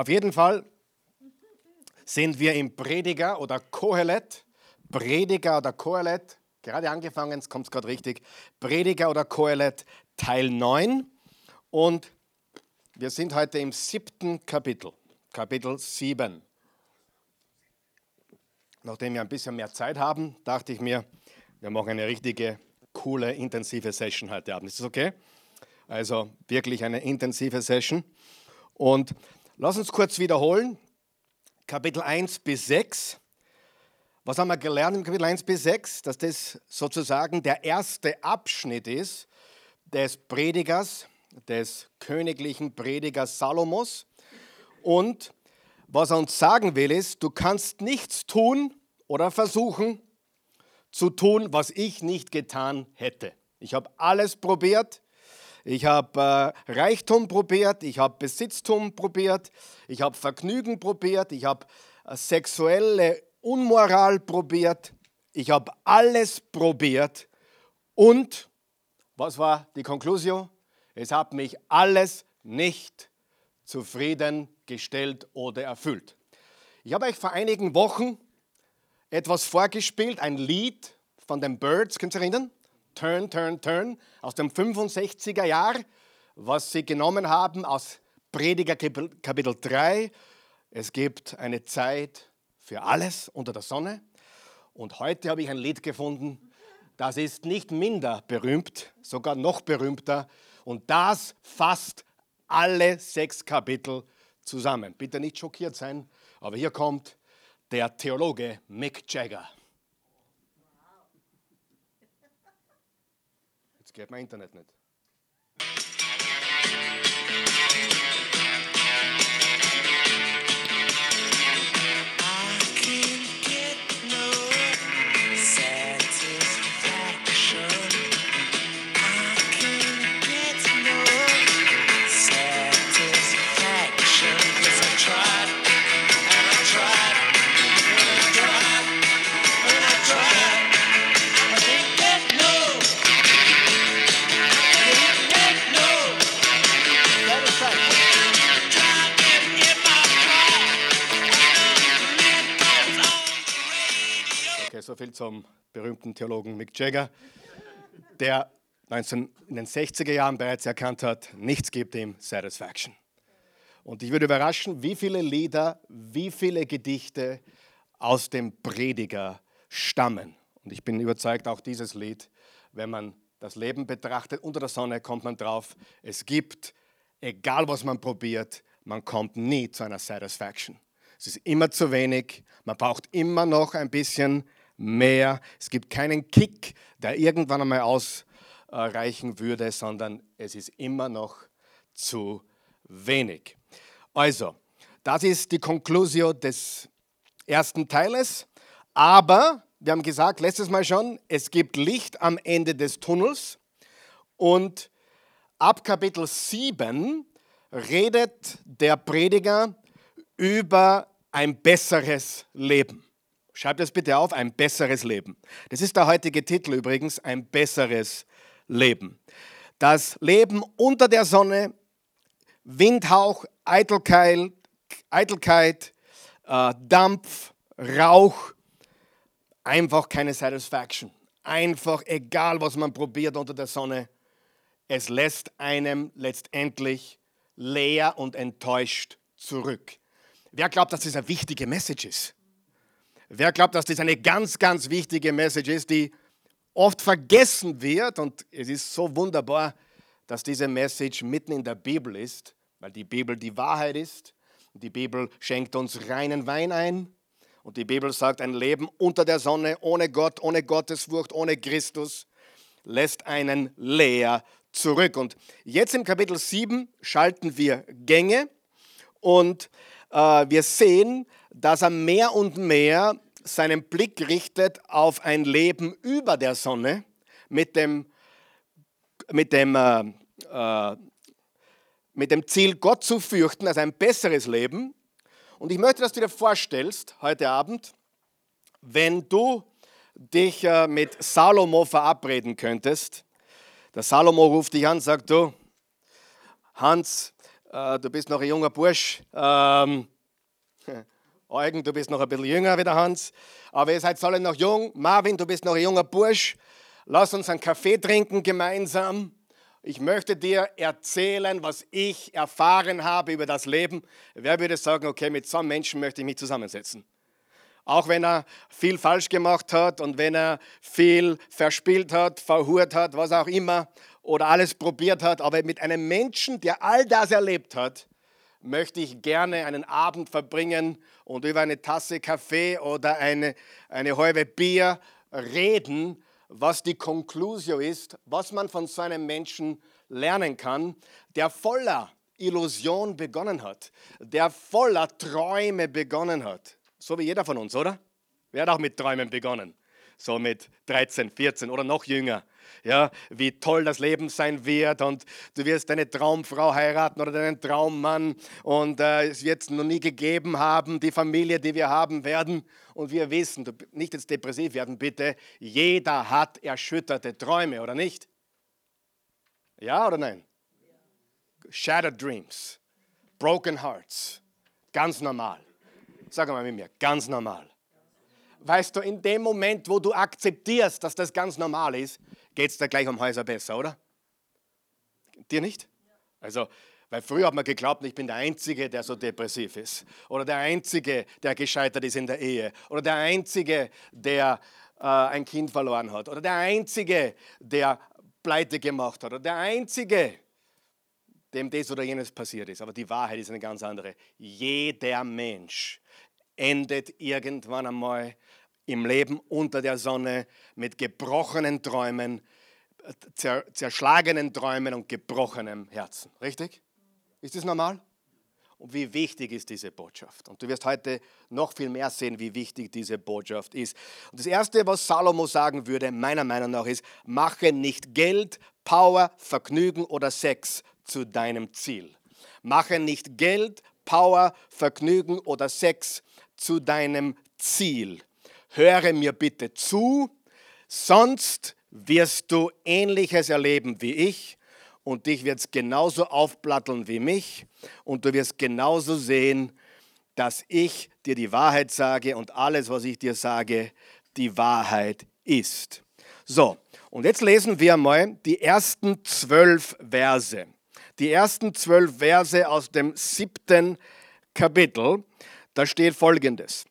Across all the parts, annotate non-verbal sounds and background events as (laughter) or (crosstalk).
Auf jeden Fall sind wir im Prediger oder Kohelet. Prediger oder Kohelet, gerade angefangen, jetzt kommt es gerade richtig. Prediger oder Kohelet Teil 9. Und wir sind heute im siebten Kapitel, Kapitel 7. Nachdem wir ein bisschen mehr Zeit haben, dachte ich mir, wir machen eine richtige, coole, intensive Session heute Abend. Ist das okay? Also wirklich eine intensive Session. Und lass uns kurz wiederholen. Kapitel 1 bis 6. Was haben wir gelernt im Kapitel 1 bis 6? Dass das sozusagen der erste Abschnitt ist des Predigers, des königlichen Predigers Salomos. Und was er uns sagen will, ist, du kannst nichts tun oder versuchen zu tun, was ich nicht getan hätte. Ich habe alles probiert, ich habe äh, Reichtum probiert, ich habe Besitztum probiert, ich habe Vergnügen probiert, ich habe äh, sexuelle Unmoral probiert, ich habe alles probiert und was war die Konklusion? Es hat mich alles nicht zufriedengestellt oder erfüllt. Ich habe euch vor einigen Wochen etwas vorgespielt, ein Lied von den Birds, könnt ihr erinnern? Turn, Turn, Turn aus dem 65er Jahr, was sie genommen haben aus Prediger Kapitel 3. Es gibt eine Zeit für alles unter der Sonne. Und heute habe ich ein Lied gefunden, das ist nicht minder berühmt, sogar noch berühmter. Und das fasst alle sechs Kapitel zusammen. Bitte nicht schockiert sein, aber hier kommt der Theologe Mick Jagger. Jetzt geht mein Internet nicht. Zum berühmten Theologen Mick Jagger, der 19, in den 60er Jahren bereits erkannt hat, nichts gibt ihm Satisfaction. Und ich würde überraschen, wie viele Lieder, wie viele Gedichte aus dem Prediger stammen. Und ich bin überzeugt, auch dieses Lied, wenn man das Leben betrachtet, unter der Sonne kommt man drauf, es gibt, egal was man probiert, man kommt nie zu einer Satisfaction. Es ist immer zu wenig, man braucht immer noch ein bisschen mehr. Es gibt keinen Kick, der irgendwann einmal ausreichen würde, sondern es ist immer noch zu wenig. Also, das ist die Konklusio des ersten Teiles. Aber wir haben gesagt, letztes Mal schon, es gibt Licht am Ende des Tunnels. Und ab Kapitel 7 redet der Prediger über ein besseres Leben. Schreibt das bitte auf, ein besseres Leben. Das ist der heutige Titel übrigens, ein besseres Leben. Das Leben unter der Sonne, Windhauch, Eitelkeit, Eitelkeit äh, Dampf, Rauch, einfach keine Satisfaction. Einfach, egal was man probiert unter der Sonne, es lässt einem letztendlich leer und enttäuscht zurück. Wer glaubt, dass das eine wichtige Message ist? Wer glaubt, dass das eine ganz, ganz wichtige Message ist, die oft vergessen wird? Und es ist so wunderbar, dass diese Message mitten in der Bibel ist, weil die Bibel die Wahrheit ist. Die Bibel schenkt uns reinen Wein ein. Und die Bibel sagt, ein Leben unter der Sonne, ohne Gott, ohne Gottesfurcht, ohne Christus, lässt einen leer zurück. Und jetzt im Kapitel 7 schalten wir Gänge und äh, wir sehen, dass er mehr und mehr seinen Blick richtet auf ein Leben über der Sonne mit dem, mit dem, äh, äh, mit dem Ziel, Gott zu fürchten, also ein besseres Leben. Und ich möchte, dass du dir vorstellst, heute Abend, wenn du dich äh, mit Salomo verabreden könntest. Der Salomo ruft dich an, sagt du, Hans, äh, du bist noch ein junger Bursch. Ähm, Eugen, du bist noch ein bisschen jünger wie der Hans. Aber ihr seid alle noch jung. Marvin, du bist noch ein junger Bursch. Lass uns einen Kaffee trinken gemeinsam. Ich möchte dir erzählen, was ich erfahren habe über das Leben. Wer würde sagen, okay, mit so einem Menschen möchte ich mich zusammensetzen? Auch wenn er viel falsch gemacht hat und wenn er viel verspielt hat, verhurt hat, was auch immer, oder alles probiert hat, aber mit einem Menschen, der all das erlebt hat, möchte ich gerne einen Abend verbringen und über eine Tasse Kaffee oder eine, eine halbe Bier reden, was die Conclusio ist, was man von so einem Menschen lernen kann, der voller Illusion begonnen hat, der voller Träume begonnen hat. So wie jeder von uns, oder? Wer hat auch mit Träumen begonnen? So mit 13, 14 oder noch jünger. Ja, wie toll das Leben sein wird und du wirst deine Traumfrau heiraten oder deinen Traummann und äh, es wird es noch nie gegeben haben, die Familie, die wir haben werden. Und wir wissen, du, nicht jetzt depressiv werden, bitte, jeder hat erschütterte Träume, oder nicht? Ja oder nein? Shattered Dreams, Broken Hearts, ganz normal. Sag mal mit mir, ganz normal. Weißt du, in dem Moment, wo du akzeptierst, dass das ganz normal ist, geht es dir gleich um Häuser besser, oder? Dir nicht? Also, weil früher hat man geglaubt, ich bin der Einzige, der so depressiv ist. Oder der Einzige, der gescheitert ist in der Ehe. Oder der Einzige, der äh, ein Kind verloren hat. Oder der Einzige, der pleite gemacht hat. Oder der Einzige, dem das oder jenes passiert ist. Aber die Wahrheit ist eine ganz andere. Jeder Mensch endet irgendwann einmal im Leben unter der Sonne mit gebrochenen Träumen, zerschlagenen Träumen und gebrochenem Herzen. Richtig? Ist das normal? Und wie wichtig ist diese Botschaft? Und du wirst heute noch viel mehr sehen, wie wichtig diese Botschaft ist. Und das Erste, was Salomo sagen würde, meiner Meinung nach, ist, mache nicht Geld, Power, Vergnügen oder Sex zu deinem Ziel. Mache nicht Geld, Power, Vergnügen oder Sex zu deinem Ziel. Höre mir bitte zu, sonst wirst du ähnliches erleben wie ich und dich wird es genauso aufplatteln wie mich und du wirst genauso sehen, dass ich dir die Wahrheit sage und alles, was ich dir sage, die Wahrheit ist. So, und jetzt lesen wir mal die ersten zwölf Verse. Die ersten zwölf Verse aus dem siebten Kapitel. Da steht folgendes.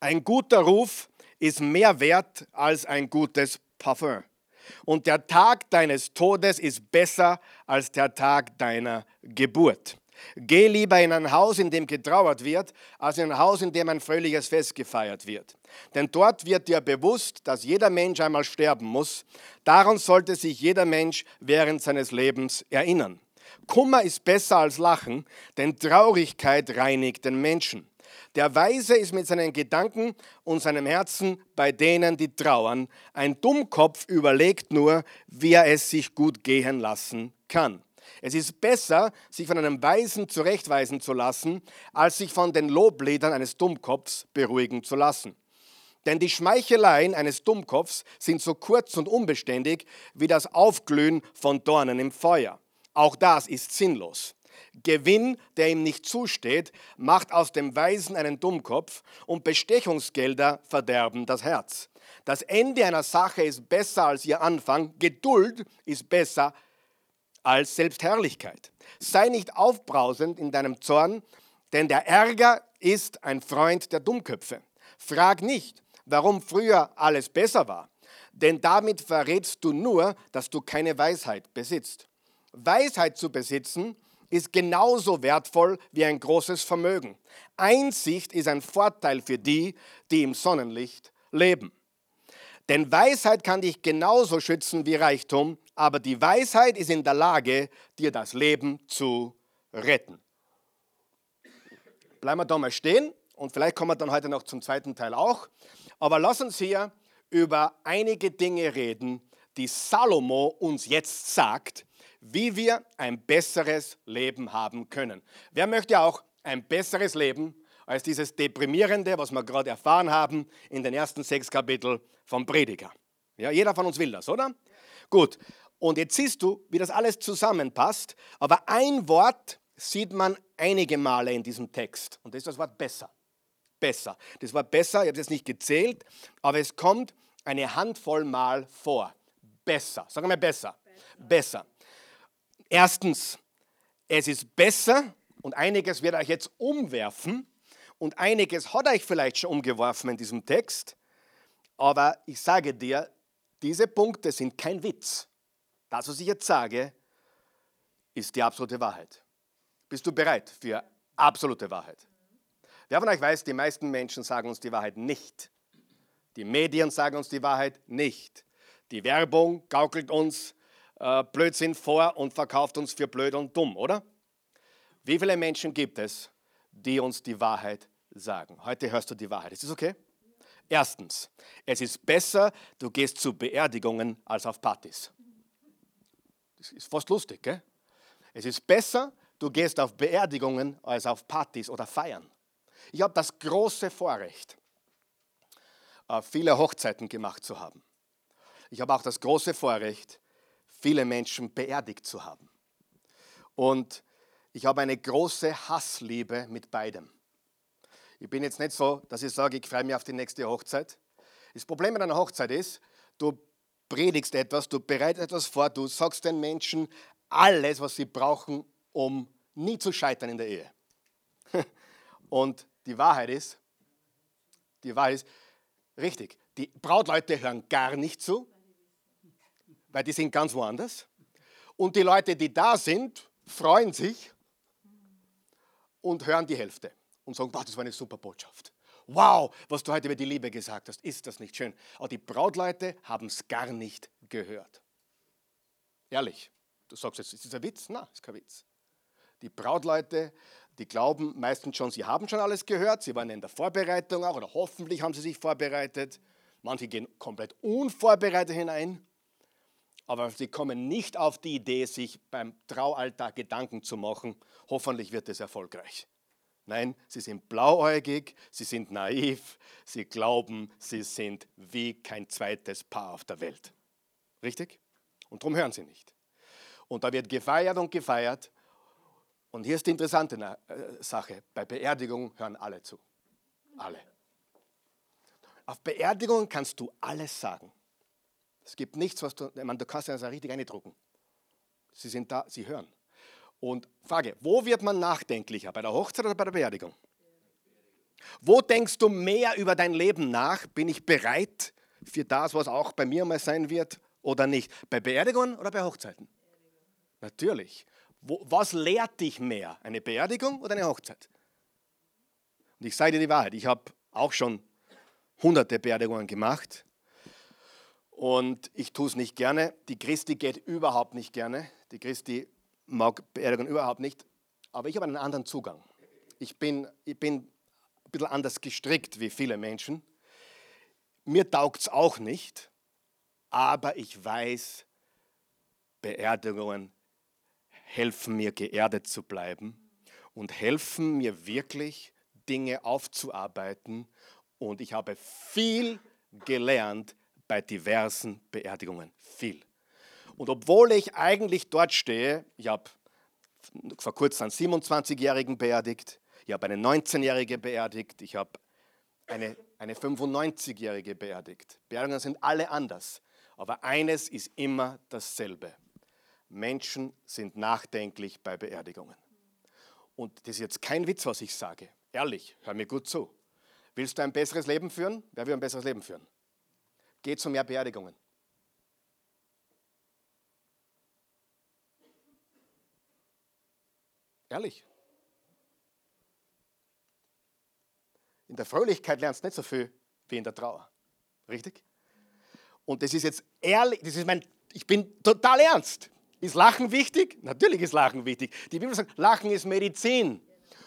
Ein guter Ruf ist mehr wert als ein gutes Parfum. Und der Tag deines Todes ist besser als der Tag deiner Geburt. Geh lieber in ein Haus, in dem getrauert wird, als in ein Haus, in dem ein fröhliches Fest gefeiert wird. Denn dort wird dir bewusst, dass jeder Mensch einmal sterben muss. Daran sollte sich jeder Mensch während seines Lebens erinnern. Kummer ist besser als Lachen, denn Traurigkeit reinigt den Menschen. Der Weise ist mit seinen Gedanken und seinem Herzen bei denen, die trauern. Ein Dummkopf überlegt nur, wie er es sich gut gehen lassen kann. Es ist besser, sich von einem Weisen zurechtweisen zu lassen, als sich von den Lobliedern eines Dummkopfs beruhigen zu lassen. Denn die Schmeicheleien eines Dummkopfs sind so kurz und unbeständig wie das Aufglühen von Dornen im Feuer. Auch das ist sinnlos. Gewinn, der ihm nicht zusteht, macht aus dem Weisen einen Dummkopf und Bestechungsgelder verderben das Herz. Das Ende einer Sache ist besser als ihr Anfang, Geduld ist besser als Selbstherrlichkeit. Sei nicht aufbrausend in deinem Zorn, denn der Ärger ist ein Freund der Dummköpfe. Frag nicht, warum früher alles besser war, denn damit verrätst du nur, dass du keine Weisheit besitzt. Weisheit zu besitzen ist genauso wertvoll wie ein großes Vermögen. Einsicht ist ein Vorteil für die, die im Sonnenlicht leben. Denn Weisheit kann dich genauso schützen wie Reichtum, aber die Weisheit ist in der Lage, dir das Leben zu retten. Bleiben wir da mal stehen und vielleicht kommen wir dann heute noch zum zweiten Teil auch. Aber lass uns hier über einige Dinge reden, die Salomo uns jetzt sagt, wie wir ein besseres Leben haben können. Wer möchte auch ein besseres Leben als dieses deprimierende, was wir gerade erfahren haben in den ersten sechs Kapiteln vom Prediger? Ja, jeder von uns will das, oder? Gut. Und jetzt siehst du, wie das alles zusammenpasst. Aber ein Wort sieht man einige Male in diesem Text. Und das ist das Wort besser. Besser. Das Wort besser, ich habe es nicht gezählt, aber es kommt eine Handvoll Mal vor. Besser. Sagen wir besser. Besser. besser. Erstens, es ist besser und einiges wird euch jetzt umwerfen und einiges hat euch vielleicht schon umgeworfen in diesem Text. Aber ich sage dir, diese Punkte sind kein Witz. Das, was ich jetzt sage, ist die absolute Wahrheit. Bist du bereit für absolute Wahrheit? Wer von euch weiß, die meisten Menschen sagen uns die Wahrheit nicht. Die Medien sagen uns die Wahrheit nicht. Die Werbung gaukelt uns äh, Blödsinn vor und verkauft uns für blöd und dumm, oder? Wie viele Menschen gibt es, die uns die Wahrheit sagen? Heute hörst du die Wahrheit. Ist das okay? Erstens, es ist besser, du gehst zu Beerdigungen als auf Partys. Das ist fast lustig, gell? Es ist besser, du gehst auf Beerdigungen als auf Partys oder Feiern. Ich habe das große Vorrecht, äh, viele Hochzeiten gemacht zu haben. Ich habe auch das große Vorrecht, viele Menschen beerdigt zu haben. Und ich habe eine große Hassliebe mit beidem. Ich bin jetzt nicht so, dass ich sage, ich freue mich auf die nächste Hochzeit. Das Problem mit einer Hochzeit ist, du predigst etwas, du bereitest etwas vor, du sagst den Menschen alles, was sie brauchen, um nie zu scheitern in der Ehe. (laughs) Und die Wahrheit ist, die Wahrheit ist, richtig, die Brautleute hören gar nicht zu, weil die sind ganz woanders. Und die Leute, die da sind, freuen sich und hören die Hälfte und sagen, wow, das war eine super Botschaft. Wow, was du heute über die Liebe gesagt hast, ist das nicht schön? Aber die Brautleute haben es gar nicht gehört. Ehrlich, du sagst jetzt, ist das ein Witz? Nein, ist kein Witz. Die Brautleute, die glauben meistens schon, sie haben schon alles gehört, sie waren in der Vorbereitung auch oder hoffentlich haben sie sich vorbereitet. Manche gehen komplett unvorbereitet hinein, aber sie kommen nicht auf die Idee, sich beim Traualltag Gedanken zu machen, hoffentlich wird es erfolgreich. Nein, sie sind blauäugig, sie sind naiv, sie glauben, sie sind wie kein zweites Paar auf der Welt. Richtig? Und darum hören sie nicht. Und da wird gefeiert und gefeiert. Und hier ist die interessante äh, Sache. Bei Beerdigungen hören alle zu. Alle. Auf Beerdigungen kannst du alles sagen. Es gibt nichts, was du, ich meine, du kannst ja richtig eindrucken. Sie sind da, sie hören. Und Frage, wo wird man nachdenklicher? Bei der Hochzeit oder bei der Beerdigung? Wo denkst du mehr über dein Leben nach? Bin ich bereit für das, was auch bei mir mal sein wird oder nicht? Bei Beerdigungen oder bei Hochzeiten? Natürlich. Wo, was lehrt dich mehr? Eine Beerdigung oder eine Hochzeit? Und ich sage dir die Wahrheit, ich habe auch schon hunderte Beerdigungen gemacht und ich tue es nicht gerne. Die Christi geht überhaupt nicht gerne. Die Christi mag Beerdigung überhaupt nicht, aber ich habe einen anderen Zugang. Ich bin, ich bin ein bisschen anders gestrickt wie viele Menschen. Mir taugt es auch nicht, aber ich weiß, Beerdigungen helfen mir geerdet zu bleiben und helfen mir wirklich Dinge aufzuarbeiten. Und ich habe viel gelernt bei diversen Beerdigungen. Viel. Und obwohl ich eigentlich dort stehe, ich habe vor kurzem einen 27-Jährigen beerdigt, ich habe eine 19-Jährige beerdigt, ich habe eine, eine 95-Jährige beerdigt. Beerdigungen sind alle anders, aber eines ist immer dasselbe. Menschen sind nachdenklich bei Beerdigungen. Und das ist jetzt kein Witz, was ich sage. Ehrlich, hör mir gut zu. Willst du ein besseres Leben führen? Wer will ein besseres Leben führen? Geh zu mehr Beerdigungen. Ehrlich. In der Fröhlichkeit lernst du nicht so viel wie in der Trauer. Richtig? Und das ist jetzt ehrlich, das ist mein, ich bin total ernst. Ist Lachen wichtig? Natürlich ist Lachen wichtig. Die Bibel sagt, Lachen ist Medizin.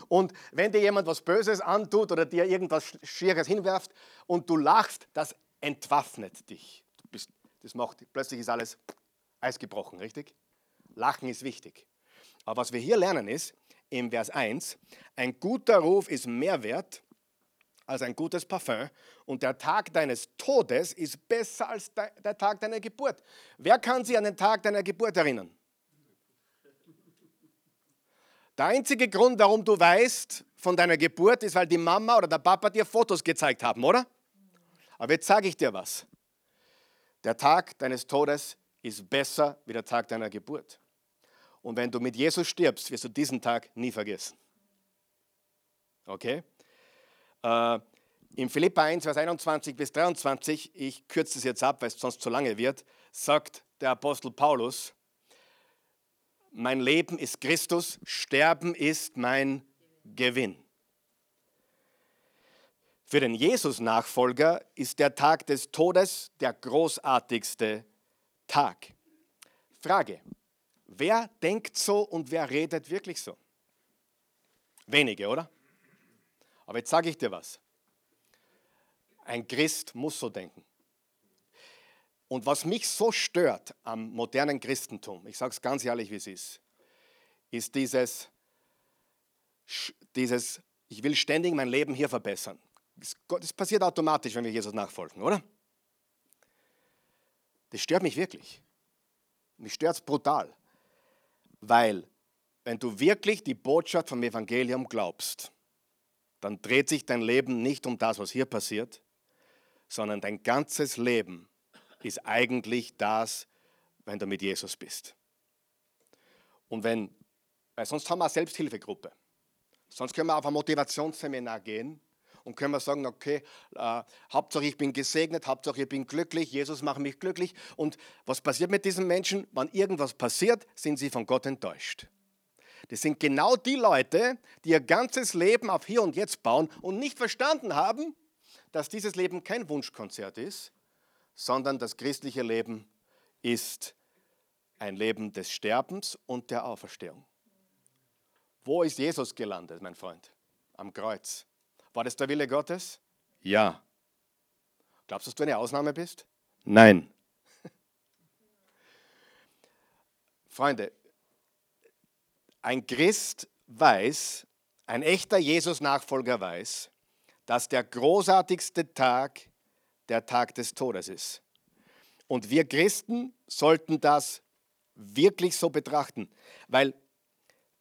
Und wenn dir jemand was Böses antut oder dir irgendwas Schieres hinwerft und du lachst, das entwaffnet dich. Bist, das macht, plötzlich ist alles Eis gebrochen, richtig? Lachen ist wichtig. Aber was wir hier lernen ist, im Vers 1, ein guter Ruf ist mehr wert als ein gutes Parfum und der Tag deines Todes ist besser als der Tag deiner Geburt. Wer kann sich an den Tag deiner Geburt erinnern? Der einzige Grund, warum du weißt von deiner Geburt, ist, weil die Mama oder der Papa dir Fotos gezeigt haben, oder? Aber jetzt sage ich dir was. Der Tag deines Todes ist besser wie der Tag deiner Geburt. Und wenn du mit Jesus stirbst, wirst du diesen Tag nie vergessen. Okay? Äh, Im Philippa 1, Vers 21 bis 23, ich kürze es jetzt ab, weil es sonst zu lange wird, sagt der Apostel Paulus, mein Leben ist Christus, Sterben ist mein Gewinn. Für den Jesus-Nachfolger ist der Tag des Todes der großartigste Tag. Frage, wer denkt so und wer redet wirklich so? Wenige, oder? Aber jetzt sage ich dir was. Ein Christ muss so denken. Und was mich so stört am modernen Christentum, ich sage es ganz ehrlich, wie es ist, ist dieses, dieses, ich will ständig mein Leben hier verbessern. Das passiert automatisch, wenn wir Jesus nachfolgen, oder? Das stört mich wirklich. Mich stört es brutal. Weil, wenn du wirklich die Botschaft vom Evangelium glaubst, dann dreht sich dein Leben nicht um das, was hier passiert, sondern dein ganzes Leben ist eigentlich das, wenn du mit Jesus bist. Und wenn, weil sonst haben wir eine Selbsthilfegruppe. Sonst können wir auf ein Motivationsseminar gehen und können wir sagen, okay, äh, Hauptsache ich bin gesegnet, Hauptsache ich bin glücklich, Jesus macht mich glücklich. Und was passiert mit diesen Menschen? Wenn irgendwas passiert, sind sie von Gott enttäuscht. Das sind genau die Leute, die ihr ganzes Leben auf Hier und Jetzt bauen und nicht verstanden haben, dass dieses Leben kein Wunschkonzert ist, sondern das christliche Leben ist ein Leben des Sterbens und der Auferstehung. Wo ist Jesus gelandet, mein Freund? Am Kreuz. War das der Wille Gottes? Ja. Glaubst du, dass du eine Ausnahme bist? Nein. (laughs) Freunde, ein Christ weiß, ein echter Jesus-Nachfolger weiß, dass der großartigste Tag der Tag des Todes ist. Und wir Christen sollten das wirklich so betrachten, weil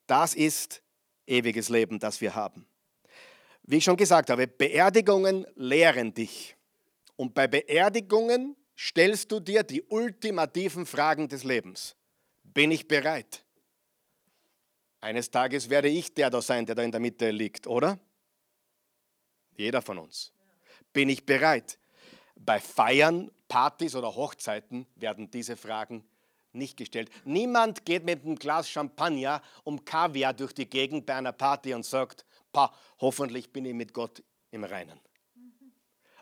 das ist ewiges Leben, das wir haben. Wie ich schon gesagt habe, Beerdigungen lehren dich. Und bei Beerdigungen stellst du dir die ultimativen Fragen des Lebens. Bin ich bereit? Eines Tages werde ich der da sein, der da in der Mitte liegt, oder? Jeder von uns. Bin ich bereit? Bei Feiern, Partys oder Hochzeiten werden diese Fragen nicht gestellt. Niemand geht mit einem Glas Champagner um Kaviar durch die Gegend bei einer Party und sagt, pa, hoffentlich bin ich mit Gott im Reinen.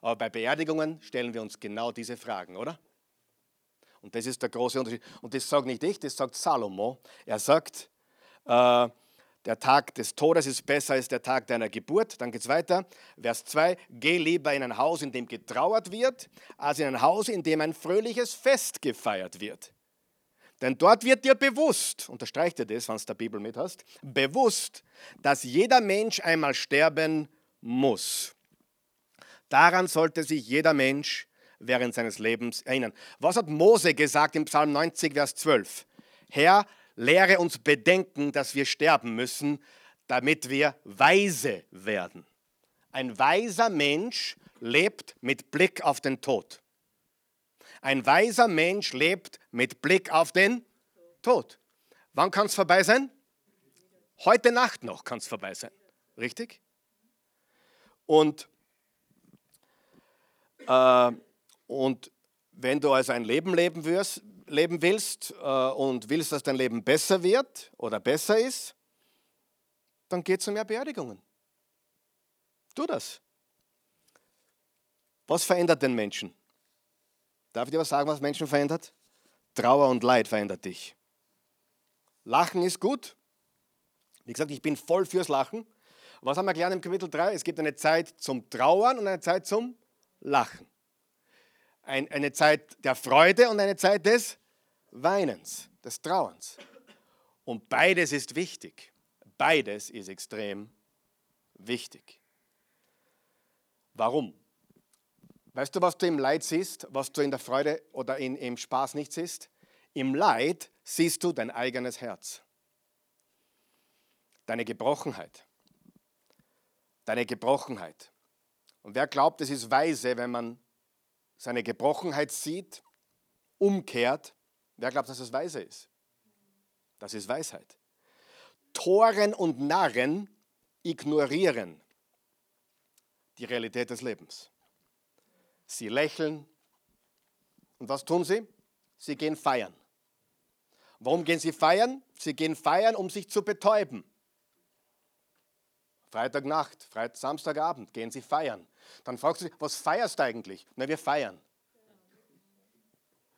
Aber bei Beerdigungen stellen wir uns genau diese Fragen, oder? Und das ist der große Unterschied. Und das sagt nicht ich, das sagt Salomo. Er sagt, äh, der Tag des Todes ist besser als der Tag deiner Geburt. Dann geht es weiter. Vers 2. Geh lieber in ein Haus, in dem getrauert wird, als in ein Haus, in dem ein fröhliches Fest gefeiert wird. Denn dort wird dir bewusst, unterstreicht dir das, wenn du der Bibel mit hast, bewusst, dass jeder Mensch einmal sterben muss. Daran sollte sich jeder Mensch während seines Lebens erinnern. Was hat Mose gesagt im Psalm 90, Vers 12? Herr, lehre uns bedenken, dass wir sterben müssen, damit wir weise werden. Ein weiser Mensch lebt mit Blick auf den Tod. Ein weiser Mensch lebt mit Blick auf den Tod. Wann kann es vorbei sein? Heute Nacht noch kann es vorbei sein. Richtig? Und, äh, und wenn du also ein Leben leben, wirst, leben willst äh, und willst, dass dein Leben besser wird oder besser ist, dann geh zu mehr Beerdigungen. Tu das. Was verändert den Menschen? Darf ich dir was sagen, was Menschen verändert? Trauer und Leid verändert dich. Lachen ist gut. Wie gesagt, ich bin voll fürs Lachen. Was haben wir gelernt im Kapitel 3? Es gibt eine Zeit zum Trauern und eine Zeit zum Lachen. Ein, eine Zeit der Freude und eine Zeit des Weinens, des Trauerns. Und beides ist wichtig. Beides ist extrem wichtig. Warum? Weißt du, was du im Leid siehst, was du in der Freude oder in, im Spaß nicht siehst? Im Leid siehst du dein eigenes Herz. Deine Gebrochenheit. Deine Gebrochenheit. Und wer glaubt, es ist weise, wenn man seine Gebrochenheit sieht, umkehrt, wer glaubt, dass es weise ist? Das ist Weisheit. Toren und Narren ignorieren die Realität des Lebens. Sie lächeln. Und was tun sie? Sie gehen feiern. Warum gehen sie feiern? Sie gehen feiern, um sich zu betäuben. Freitagnacht, Freit Samstagabend gehen sie feiern. Dann fragst du sie, was feierst du eigentlich? Na, wir feiern.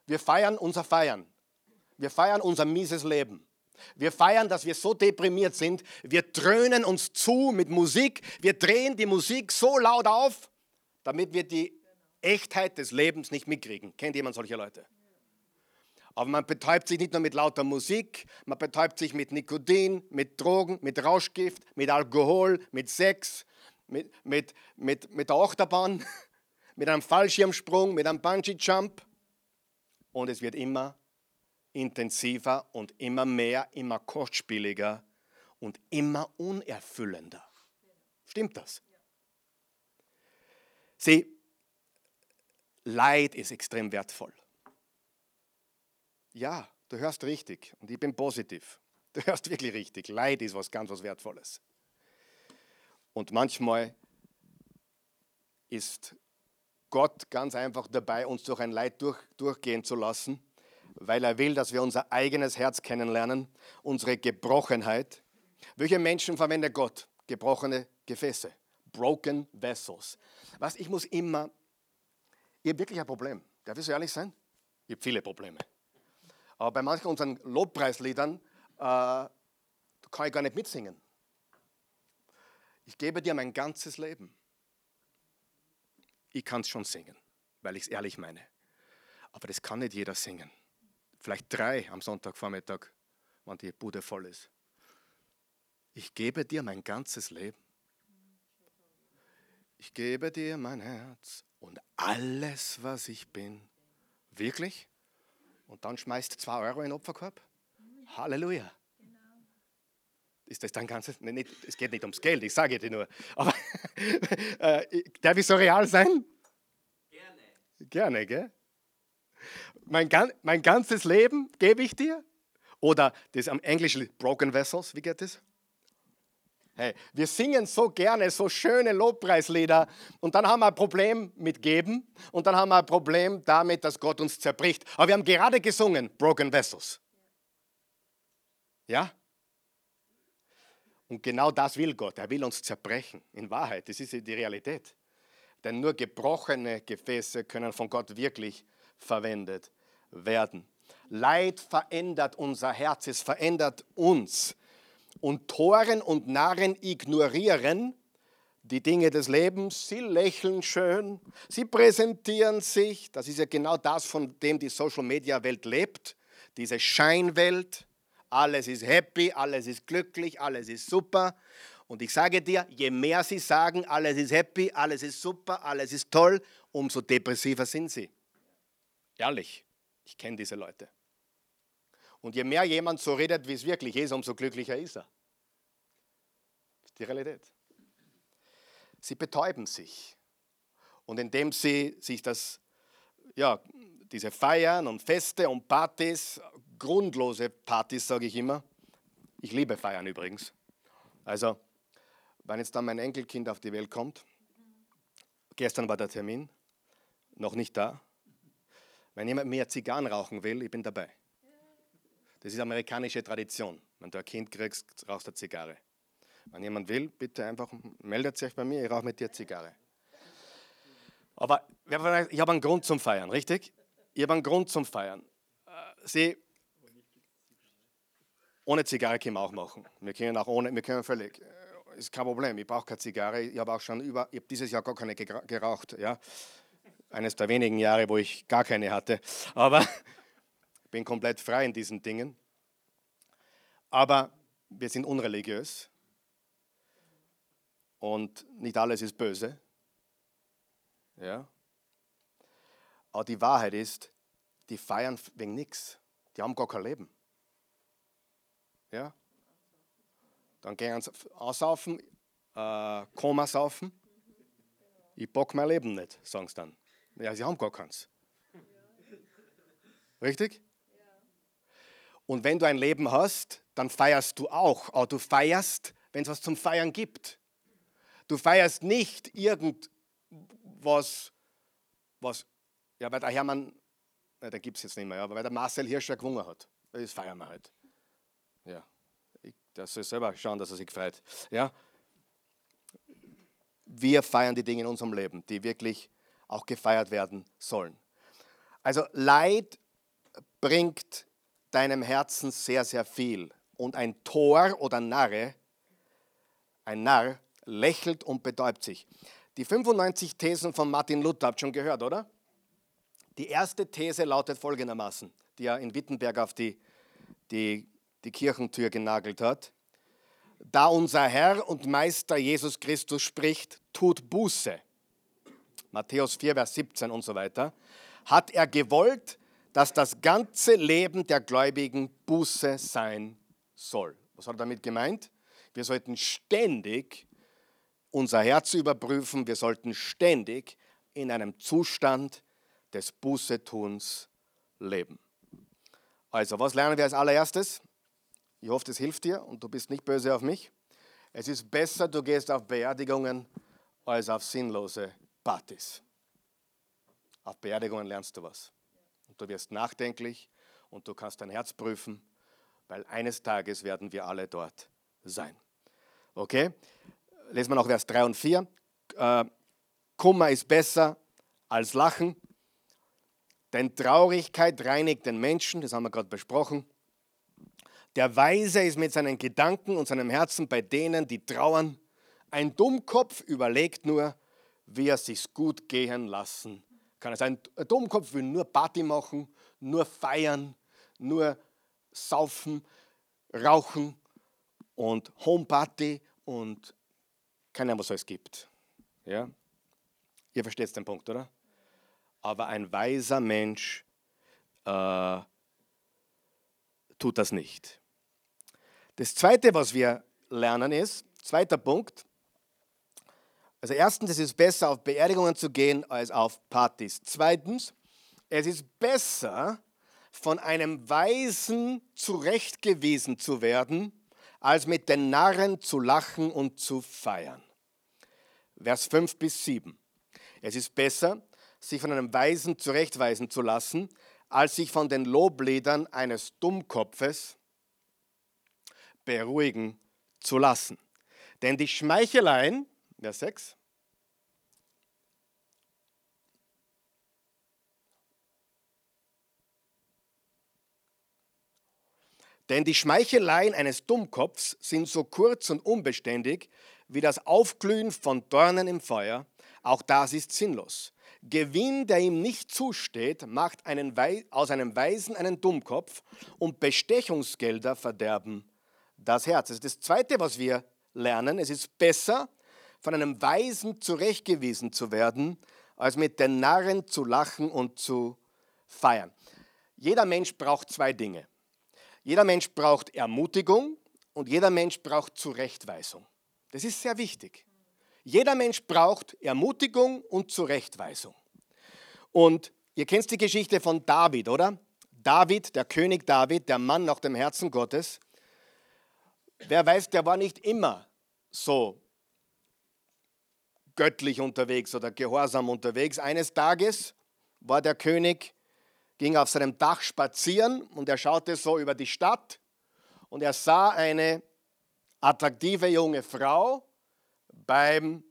Wir feiern unser Feiern. Wir feiern unser mieses Leben. Wir feiern, dass wir so deprimiert sind. Wir dröhnen uns zu mit Musik. Wir drehen die Musik so laut auf, damit wir die Echtheit des Lebens nicht mitkriegen. Kennt jemand solche Leute? Aber man betäubt sich nicht nur mit lauter Musik, man betäubt sich mit Nikotin, mit Drogen, mit Rauschgift, mit Alkohol, mit Sex, mit, mit, mit, mit der Achterbahn, (laughs) mit einem Fallschirmsprung, mit einem Bungee-Jump. Und es wird immer intensiver und immer mehr, immer kostspieliger und immer unerfüllender. Stimmt das? Sieh, Leid ist extrem wertvoll. Ja, du hörst richtig und ich bin positiv. (laughs) Du hörst wirklich richtig. Leid ist was ganz was Wertvolles. Und manchmal ist Gott ganz einfach dabei, uns durch ein Leid durch, durchgehen zu lassen, weil er will, dass wir unser eigenes Herz kennenlernen, unsere Gebrochenheit. Welche Menschen verwendet Gott? Gebrochene Gefäße, broken vessels. Was, ich muss immer, ich habe wirklich ein Problem. Darf ich so ehrlich sein? Ich habe viele Probleme. Aber bei manchen unseren Lobpreisliedern äh, kann ich gar nicht mitsingen. Ich gebe dir mein ganzes Leben. Ich kann es schon singen, weil ich es ehrlich meine. Aber das kann nicht jeder singen. Vielleicht drei am Sonntagvormittag, wenn die Bude voll ist. Ich gebe dir mein ganzes Leben. Ich gebe dir mein Herz und alles, was ich bin. Wirklich? Und dann schmeißt zwei Euro in den Opferkorb? Halleluja. Ist das dein ganzes? Nee, nicht, es geht nicht ums Geld, ich sage dir nur. Aber (laughs) äh, darf ich so real sein? Gerne. Gerne, gell? Mein, mein ganzes Leben gebe ich dir? Oder das am Englischen Broken Vessels, wie geht das? Hey, wir singen so gerne so schöne Lobpreislieder und dann haben wir ein Problem mit Geben und dann haben wir ein Problem damit, dass Gott uns zerbricht. Aber wir haben gerade gesungen, Broken Vessels. Ja? Und genau das will Gott. Er will uns zerbrechen. In Wahrheit, das ist die Realität. Denn nur gebrochene Gefäße können von Gott wirklich verwendet werden. Leid verändert unser Herz, es verändert uns und Toren und Narren ignorieren die Dinge des Lebens, sie lächeln schön, sie präsentieren sich, das ist ja genau das, von dem die Social-Media-Welt lebt, diese Scheinwelt, alles ist happy, alles ist glücklich, alles ist super. Und ich sage dir, je mehr sie sagen, alles ist happy, alles ist super, alles ist toll, umso depressiver sind sie. Ehrlich, ich kenne diese Leute. Und je mehr jemand so redet, wie es wirklich ist, umso glücklicher ist er. Das ist die Realität. Sie betäuben sich. Und indem sie sich das, ja, diese Feiern und Feste und Partys, grundlose Partys, sage ich immer. Ich liebe Feiern übrigens. Also, wenn jetzt dann mein Enkelkind auf die Welt kommt, gestern war der Termin, noch nicht da. Wenn jemand mehr Zigarren rauchen will, ich bin dabei. Das ist amerikanische Tradition. Wenn du ein Kind kriegst, rauchst du eine Zigarre. Wenn jemand will, bitte einfach meldet sich bei mir, ich rauche mit dir Zigarre. Aber ich habe einen Grund zum Feiern, richtig? Ich habe einen Grund zum Feiern. Äh, Sie, ohne Zigarre können wir auch machen. Wir können auch ohne, wir können völlig, äh, ist kein Problem. Ich brauche keine Zigarre. Ich habe auch schon über, ich habe dieses Jahr gar keine geraucht. Ja? Eines der wenigen Jahre, wo ich gar keine hatte. Aber bin komplett frei in diesen Dingen. Aber wir sind unreligiös und nicht alles ist böse. Ja? Aber die Wahrheit ist, die feiern wegen nichts. Die haben gar kein Leben. Ja? Dann gehen sie aussaufen, äh, Koma saufen. Ich bock mein Leben nicht, sagen sie dann. Ja, sie haben gar keins. Richtig? Und wenn du ein Leben hast, dann feierst du auch. Aber du feierst, wenn es was zum Feiern gibt. Du feierst nicht irgendwas, was, ja, weil der Hermann, na, den gibt es jetzt nicht mehr, aber weil der Marcel Hirscher gewonnen hat. Das feiern wir halt. Ja, ich, der soll selber schauen, dass er sich freut. Ja, wir feiern die Dinge in unserem Leben, die wirklich auch gefeiert werden sollen. Also Leid bringt deinem Herzen sehr, sehr viel. Und ein Tor oder Narre, ein Narr, lächelt und betäubt sich. Die 95 Thesen von Martin Luther habt ihr schon gehört, oder? Die erste These lautet folgendermaßen, die er in Wittenberg auf die, die, die Kirchentür genagelt hat. Da unser Herr und Meister Jesus Christus spricht, tut Buße. Matthäus 4, Vers 17 und so weiter. Hat er gewollt, dass das ganze Leben der Gläubigen Buße sein soll. Was hat er damit gemeint? Wir sollten ständig unser Herz überprüfen, wir sollten ständig in einem Zustand des Bußetuns leben. Also, was lernen wir als allererstes? Ich hoffe, das hilft dir und du bist nicht böse auf mich. Es ist besser, du gehst auf Beerdigungen als auf sinnlose Partys. Auf Beerdigungen lernst du was. Und du wirst nachdenklich und du kannst dein Herz prüfen, weil eines Tages werden wir alle dort sein. Okay? Lesen wir noch Vers 3 und 4. Äh, Kummer ist besser als Lachen, denn Traurigkeit reinigt den Menschen, das haben wir gerade besprochen. Der Weise ist mit seinen Gedanken und seinem Herzen bei denen, die trauern. Ein Dummkopf überlegt nur, wie er sich's gut gehen lassen kann. Also ein Dummkopf will nur Party machen, nur feiern, nur saufen, rauchen und Homeparty und keine Ahnung, was es gibt. Ja? Ihr versteht den Punkt, oder? Aber ein weiser Mensch äh, tut das nicht. Das Zweite, was wir lernen, ist, zweiter Punkt, also erstens, es ist besser, auf Beerdigungen zu gehen, als auf Partys. Zweitens, es ist besser, von einem Weisen zurechtgewiesen zu werden, als mit den Narren zu lachen und zu feiern. Vers 5 bis 7. Es ist besser, sich von einem Weisen zurechtweisen zu lassen, als sich von den Lobliedern eines Dummkopfes beruhigen zu lassen. Denn die Schmeicheleien, Vers 6, Denn die Schmeicheleien eines Dummkopfs sind so kurz und unbeständig wie das Aufglühen von Dornen im Feuer. Auch das ist sinnlos. Gewinn, der ihm nicht zusteht, macht einen aus einem Weisen einen Dummkopf und Bestechungsgelder verderben das Herz. Das ist das Zweite, was wir lernen. Es ist besser, von einem Weisen zurechtgewiesen zu werden, als mit den Narren zu lachen und zu feiern. Jeder Mensch braucht zwei Dinge. Jeder Mensch braucht Ermutigung und jeder Mensch braucht Zurechtweisung. Das ist sehr wichtig. Jeder Mensch braucht Ermutigung und Zurechtweisung. Und ihr kennt die Geschichte von David, oder? David, der König David, der Mann nach dem Herzen Gottes. Wer weiß, der war nicht immer so göttlich unterwegs oder gehorsam unterwegs. Eines Tages war der König ging auf seinem Dach spazieren und er schaute so über die Stadt und er sah eine attraktive junge Frau beim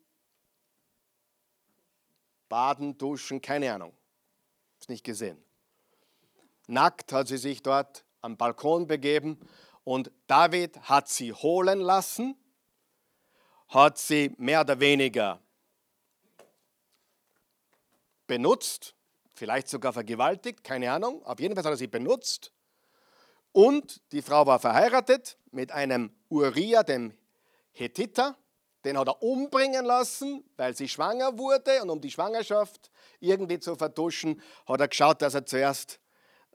Baden, Duschen, keine Ahnung. Ist nicht gesehen. Nackt hat sie sich dort am Balkon begeben und David hat sie holen lassen, hat sie mehr oder weniger benutzt vielleicht sogar vergewaltigt, keine Ahnung. Auf jeden Fall hat er sie benutzt. Und die Frau war verheiratet mit einem Uriah, dem Hethiter. Den hat er umbringen lassen, weil sie schwanger wurde. Und um die Schwangerschaft irgendwie zu vertuschen, hat er geschaut, dass er zuerst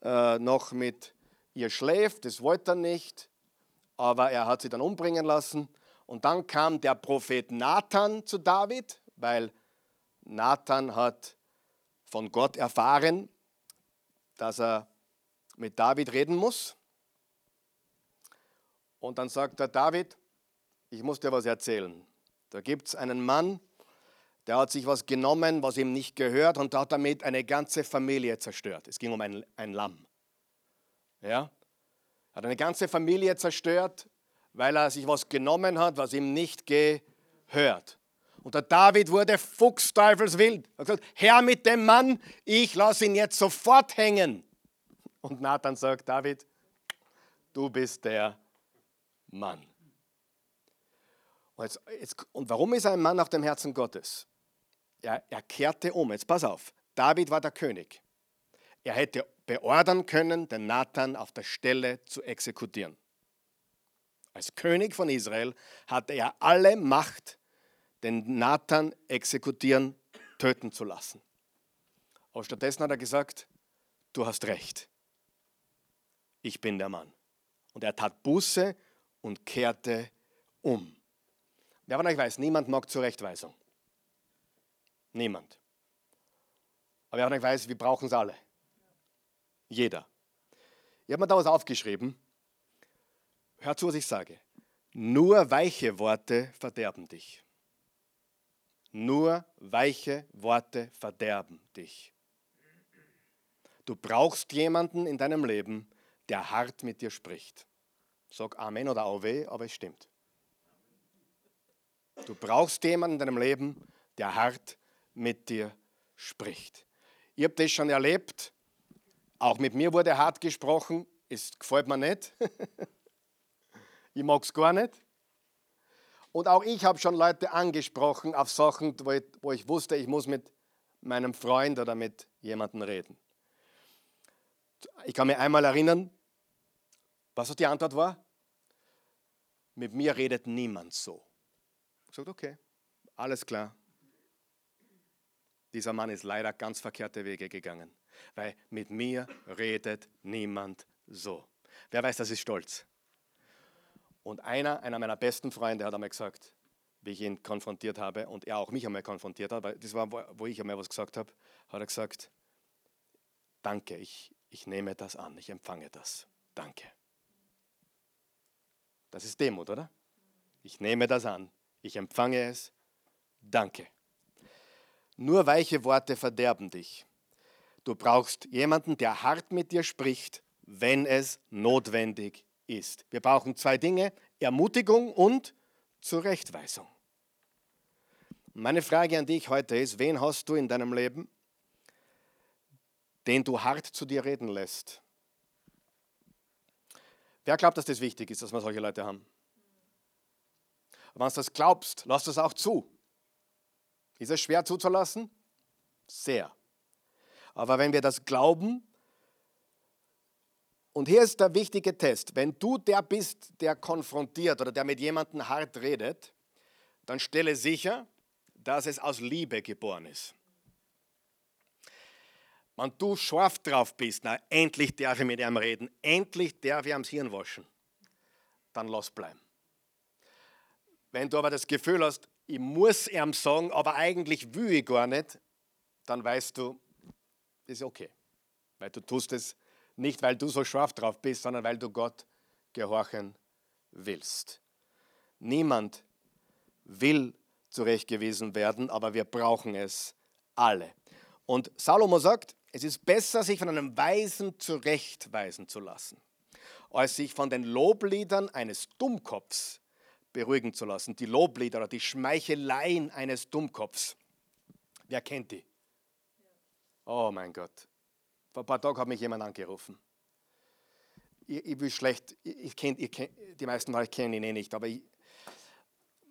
äh, noch mit ihr schläft. Das wollte er nicht. aber er hat sie dann umbringen lassen. Und dann kam der Prophet Nathan zu David, weil Nathan hat von Gott erfahren, dass er mit David reden muss. Und dann sagt er, David, ich muss dir was erzählen. Da gibt es einen Mann, der hat sich was genommen, was ihm nicht gehört und hat damit eine ganze Familie zerstört. Es ging um ein, ein Lamm. Ja? Hat eine ganze Familie zerstört, weil er sich was genommen hat, was ihm nicht gehört. Und der David wurde fuchsteufelswild. Er hat gesagt, Herr mit dem Mann, ich lasse ihn jetzt sofort hängen. Und Nathan sagt, David, du bist der Mann. Und, jetzt, jetzt, und warum ist er ein Mann nach dem Herzen Gottes? Er, er kehrte um. Jetzt pass auf. David war der König. Er hätte beordern können, den Nathan auf der Stelle zu exekutieren. Als König von Israel hatte er alle Macht, den Nathan exekutieren, töten zu lassen. Aber stattdessen hat er gesagt, du hast recht. Ich bin der Mann. Und er tat Buße und kehrte um. Wer von euch weiß, niemand mag Zurechtweisung. Niemand. Aber wer von euch weiß, wir brauchen es alle. Jeder. Ich habe mir da was aufgeschrieben. Hör zu, was ich sage. Nur weiche Worte verderben dich. Nur weiche Worte verderben dich. Du brauchst jemanden in deinem Leben, der hart mit dir spricht. Sag Amen oder Auwe, aber es stimmt. Du brauchst jemanden in deinem Leben, der hart mit dir spricht. Ich habe das schon erlebt. Auch mit mir wurde hart gesprochen. Es gefällt mir nicht. (laughs) ich mag es gar nicht. Und auch ich habe schon Leute angesprochen auf Sachen, wo ich, wo ich wusste, ich muss mit meinem Freund oder mit jemandem reden. Ich kann mich einmal erinnern, was die Antwort war? Mit mir redet niemand so. Ich sagte, okay, alles klar. Dieser Mann ist leider ganz verkehrte Wege gegangen, weil mit mir redet niemand so. Wer weiß, das ist stolz. Und einer, einer meiner besten Freunde hat einmal gesagt, wie ich ihn konfrontiert habe und er auch mich einmal konfrontiert hat, weil das war, wo ich einmal was gesagt habe, hat er gesagt, danke, ich, ich nehme das an, ich empfange das. Danke. Das ist Demut, oder? Ich nehme das an, ich empfange es. Danke. Nur weiche Worte verderben dich. Du brauchst jemanden, der hart mit dir spricht, wenn es notwendig ist. Wir brauchen zwei Dinge, Ermutigung und Zurechtweisung. Meine Frage an dich heute ist, wen hast du in deinem Leben, den du hart zu dir reden lässt? Wer glaubt, dass das wichtig ist, dass wir solche Leute haben? Wenn du das glaubst, lass das auch zu. Ist es schwer zuzulassen? Sehr. Aber wenn wir das glauben, und hier ist der wichtige Test, wenn du der bist, der konfrontiert oder der mit jemandem hart redet, dann stelle sicher, dass es aus Liebe geboren ist. Wenn du scharf drauf bist, na, endlich darf ich mit ihm reden, endlich darf ich am Hirn waschen, dann lass bleiben. Wenn du aber das Gefühl hast, ich muss ihm sagen, aber eigentlich will ich gar nicht, dann weißt du, ist okay. Weil du tust es nicht, weil du so scharf drauf bist, sondern weil du Gott gehorchen willst. Niemand will zurechtgewiesen werden, aber wir brauchen es alle. Und Salomo sagt, es ist besser, sich von einem Weisen zurechtweisen zu lassen, als sich von den Lobliedern eines Dummkopfs beruhigen zu lassen. Die Loblieder oder die Schmeicheleien eines Dummkopfs. Wer kennt die? Oh mein Gott. Vor ein paar Tagen hat mich jemand angerufen. Ich, ich will schlecht, ich, kenn, ich kenn, die meisten Leute kennen ihn eh nicht, aber ich,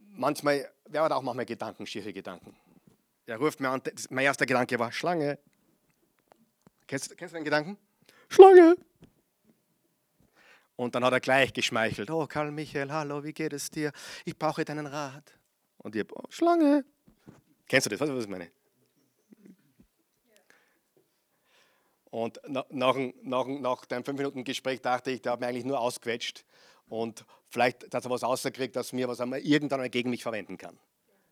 manchmal, wer hat auch manchmal Gedanken, schiefe Gedanken. Er ruft mir an, mein erster Gedanke war Schlange. Kennst, kennst du den Gedanken? Schlange. Und dann hat er gleich geschmeichelt. Oh, Karl Michael, hallo, wie geht es dir? Ich brauche deinen Rat. Und ich, oh, Schlange. Kennst du das? Weißt du, was ich meine? Und nach, nach, nach, dem fünf Minuten Gespräch dachte ich, der hat mir eigentlich nur ausquetscht. Und vielleicht, dass er was außerkriegt aus mir, was er irgendwann mal gegen mich verwenden kann.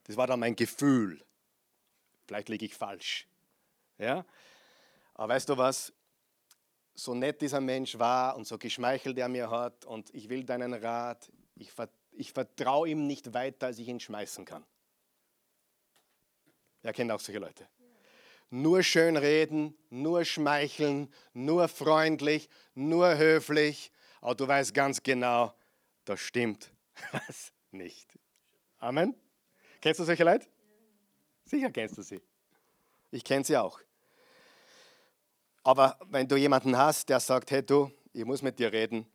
Das war dann mein Gefühl. Vielleicht liege ich falsch. Ja? Aber weißt du was? So nett dieser Mensch war und so geschmeichelt er mir hat und ich will deinen Rat, ich, ich vertraue ihm nicht weiter, als ich ihn schmeißen kann. Er kennt auch solche Leute. Nur schön reden, nur schmeicheln, nur freundlich, nur höflich, aber du weißt ganz genau, das stimmt (laughs) was nicht. Amen. Kennst du solche Leute? Sicher kennst du sie. Ich kenne sie auch. Aber wenn du jemanden hast, der sagt, hey du, ich muss mit dir reden,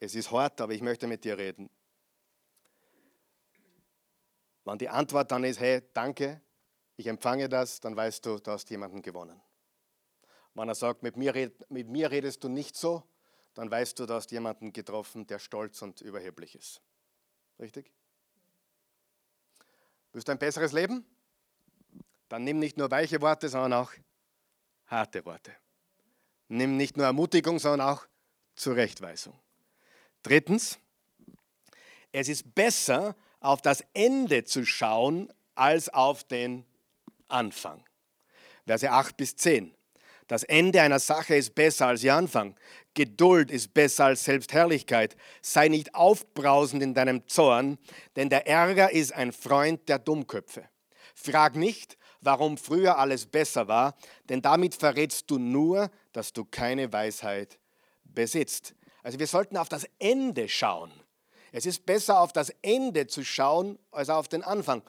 es ist hart, aber ich möchte mit dir reden. Wenn die Antwort dann ist, hey, danke, ich empfange das, dann weißt du, du hast jemanden gewonnen. Wenn er sagt, mit mir, red, mit mir redest du nicht so, dann weißt du, du hast jemanden getroffen, der stolz und überheblich ist. Richtig? Willst du ein besseres Leben? Dann nimm nicht nur weiche Worte, sondern auch harte Worte. Nimm nicht nur Ermutigung, sondern auch Zurechtweisung. Drittens, es ist besser, auf das Ende zu schauen, als auf den Anfang. Verse 8 bis 10. Das Ende einer Sache ist besser als ihr Anfang. Geduld ist besser als Selbstherrlichkeit. Sei nicht aufbrausend in deinem Zorn, denn der Ärger ist ein Freund der Dummköpfe. Frag nicht, warum früher alles besser war, denn damit verrätst du nur, dass du keine Weisheit besitzt. Also wir sollten auf das Ende schauen. Es ist besser auf das Ende zu schauen als auf den Anfang.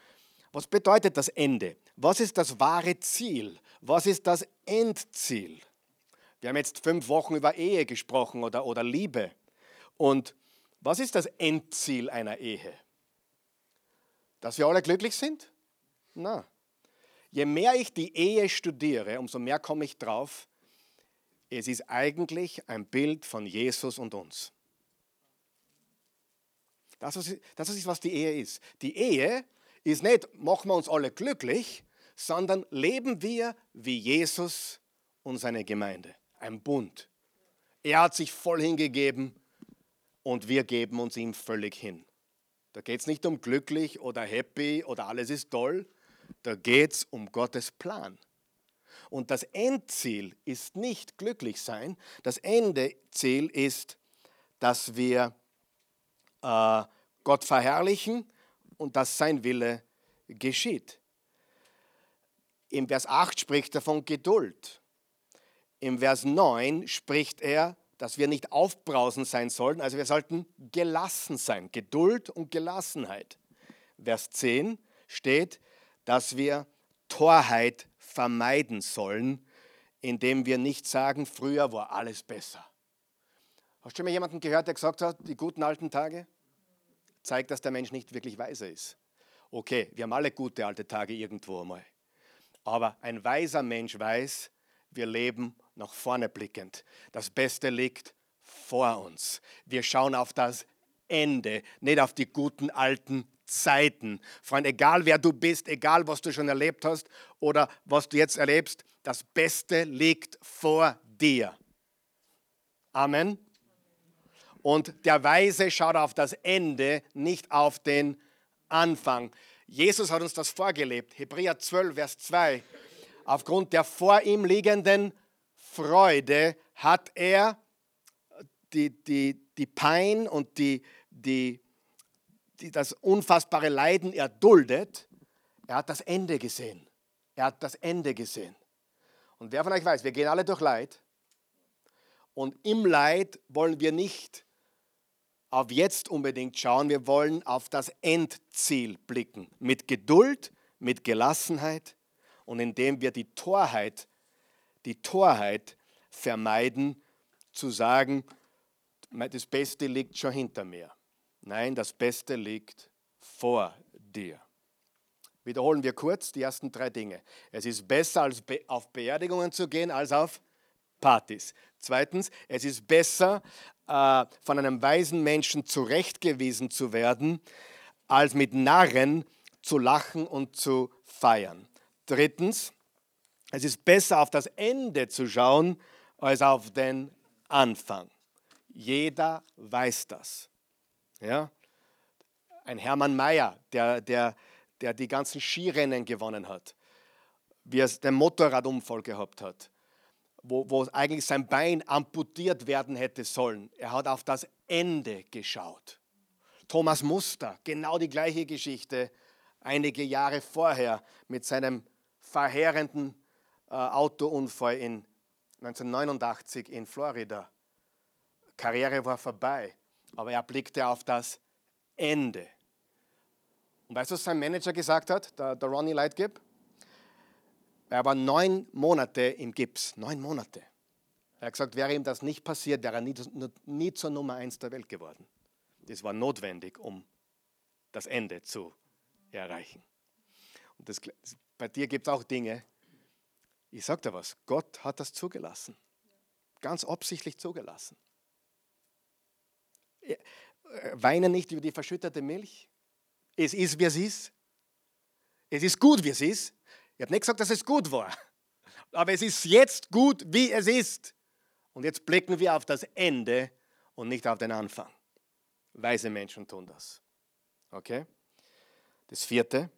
Was bedeutet das Ende? Was ist das wahre Ziel? Was ist das Endziel? Wir haben jetzt fünf Wochen über Ehe gesprochen oder, oder Liebe. Und was ist das Endziel einer Ehe? Dass wir alle glücklich sind? Na. Je mehr ich die Ehe studiere, umso mehr komme ich drauf, es ist eigentlich ein Bild von Jesus und uns. Das ist, was die Ehe ist. Die Ehe ist nicht, machen wir uns alle glücklich, sondern leben wir wie Jesus und seine Gemeinde. Ein Bund. Er hat sich voll hingegeben und wir geben uns ihm völlig hin. Da geht es nicht um glücklich oder happy oder alles ist toll. Da geht es um Gottes Plan. Und das Endziel ist nicht glücklich sein. Das Endziel ist, dass wir äh, Gott verherrlichen und dass sein Wille geschieht. Im Vers 8 spricht er von Geduld. Im Vers 9 spricht er, dass wir nicht aufbrausend sein sollten, also wir sollten gelassen sein. Geduld und Gelassenheit. Vers 10 steht, dass wir Torheit vermeiden sollen, indem wir nicht sagen, früher war alles besser. Hast du schon mal jemanden gehört, der gesagt hat, die guten alten Tage? Zeigt, dass der Mensch nicht wirklich weiser ist. Okay, wir haben alle gute alte Tage irgendwo einmal. Aber ein weiser Mensch weiß, wir leben nach vorne blickend. Das Beste liegt vor uns. Wir schauen auf das Ende, nicht auf die guten alten Zeiten. Freund, egal wer du bist, egal was du schon erlebt hast oder was du jetzt erlebst, das Beste liegt vor dir. Amen. Und der Weise schaut auf das Ende, nicht auf den Anfang. Jesus hat uns das vorgelebt. Hebräer 12, Vers 2. Aufgrund der vor ihm liegenden Freude hat er die, die, die Pein und die, die, die, das unfassbare Leiden erduldet. Er hat das Ende gesehen. Er hat das Ende gesehen. Und wer von euch weiß, wir gehen alle durch Leid. Und im Leid wollen wir nicht auf jetzt unbedingt schauen, wir wollen auf das Endziel blicken. Mit Geduld, mit Gelassenheit und indem wir die Torheit, die Torheit vermeiden, zu sagen, das Beste liegt schon hinter mir. Nein, das Beste liegt vor dir. Wiederholen wir kurz die ersten drei Dinge. Es ist besser, auf Beerdigungen zu gehen, als auf Partys. Zweitens, es ist besser, äh, von einem weisen Menschen zurechtgewiesen zu werden, als mit Narren zu lachen und zu feiern. Drittens, es ist besser auf das Ende zu schauen, als auf den Anfang. Jeder weiß das. Ja? Ein Hermann Mayer, der, der, der die ganzen Skirennen gewonnen hat, wie er den Motorradunfall gehabt hat, wo, wo eigentlich sein Bein amputiert werden hätte sollen. Er hat auf das Ende geschaut. Thomas Muster, genau die gleiche Geschichte, einige Jahre vorher mit seinem verheerenden äh, Autounfall in 1989 in Florida. Karriere war vorbei, aber er blickte auf das Ende. Und weißt du, was sein Manager gesagt hat, der, der Ronnie Lightgib? Er war neun Monate im Gips, neun Monate. Er hat gesagt, wäre ihm das nicht passiert, wäre er nie, nie zur Nummer eins der Welt geworden. Das war notwendig, um das Ende zu erreichen. Und das, bei dir gibt es auch Dinge, ich sage dir was, Gott hat das zugelassen. Ganz absichtlich zugelassen. Äh, weine nicht über die verschüttete Milch. Es ist, wie es ist. Es ist gut, wie es ist. Ich habe nicht gesagt, dass es gut war. Aber es ist jetzt gut, wie es ist. Und jetzt blicken wir auf das Ende und nicht auf den Anfang. Weise Menschen tun das. Okay? Das vierte,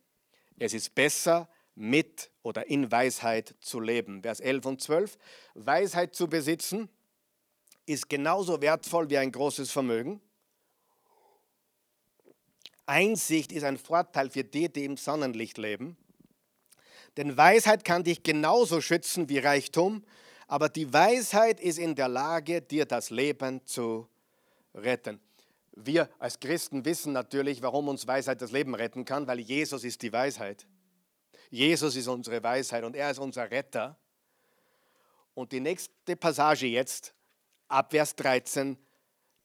es ist besser, mit oder in Weisheit zu leben. Vers 11 und 12. Weisheit zu besitzen ist genauso wertvoll wie ein großes Vermögen. Einsicht ist ein Vorteil für die, die im Sonnenlicht leben. Denn Weisheit kann dich genauso schützen wie Reichtum, aber die Weisheit ist in der Lage, dir das Leben zu retten. Wir als Christen wissen natürlich, warum uns Weisheit das Leben retten kann, weil Jesus ist die Weisheit. Jesus ist unsere Weisheit und er ist unser Retter. Und die nächste Passage jetzt, ab Vers 13,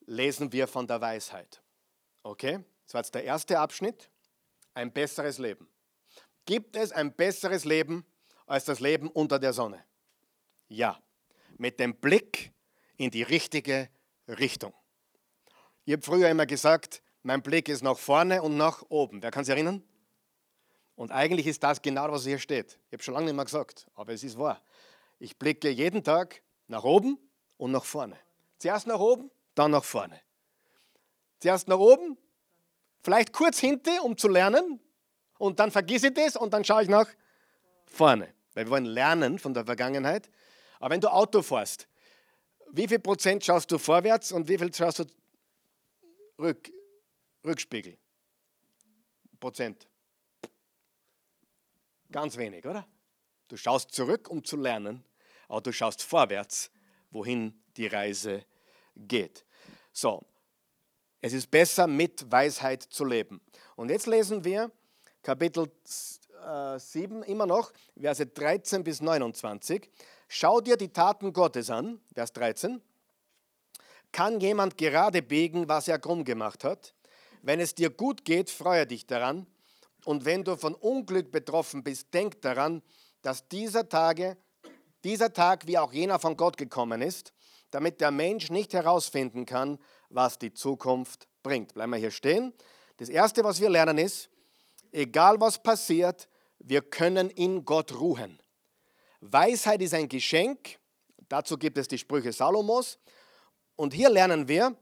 lesen wir von der Weisheit. Okay? Das war jetzt der erste Abschnitt. Ein besseres Leben. Gibt es ein besseres Leben als das Leben unter der Sonne? Ja. Mit dem Blick in die richtige Richtung. Ich habe früher immer gesagt, mein Blick ist nach vorne und nach oben. Wer kann sich erinnern? Und eigentlich ist das genau, was hier steht. Ich habe schon lange nicht mehr gesagt, aber es ist wahr. Ich blicke jeden Tag nach oben und nach vorne. Zuerst nach oben, dann nach vorne. Zuerst nach oben, vielleicht kurz hinten, um zu lernen, und dann vergesse ich das und dann schaue ich nach vorne. Weil wir wollen lernen von der Vergangenheit. Aber wenn du Auto fährst, wie viel Prozent schaust du vorwärts und wie viel schaust du Rück, Rückspiegel. Prozent. Ganz wenig, oder? Du schaust zurück, um zu lernen, aber du schaust vorwärts, wohin die Reise geht. So, es ist besser, mit Weisheit zu leben. Und jetzt lesen wir Kapitel 7 äh, immer noch, Verse 13 bis 29. Schau dir die Taten Gottes an, Vers 13. Kann jemand gerade biegen, was er krumm gemacht hat? Wenn es dir gut geht, freue dich daran. Und wenn du von Unglück betroffen bist, denk daran, dass dieser, Tage, dieser Tag wie auch jener von Gott gekommen ist, damit der Mensch nicht herausfinden kann, was die Zukunft bringt. Bleiben wir hier stehen. Das Erste, was wir lernen, ist, egal was passiert, wir können in Gott ruhen. Weisheit ist ein Geschenk. Dazu gibt es die Sprüche Salomos. Und hier lernen wir,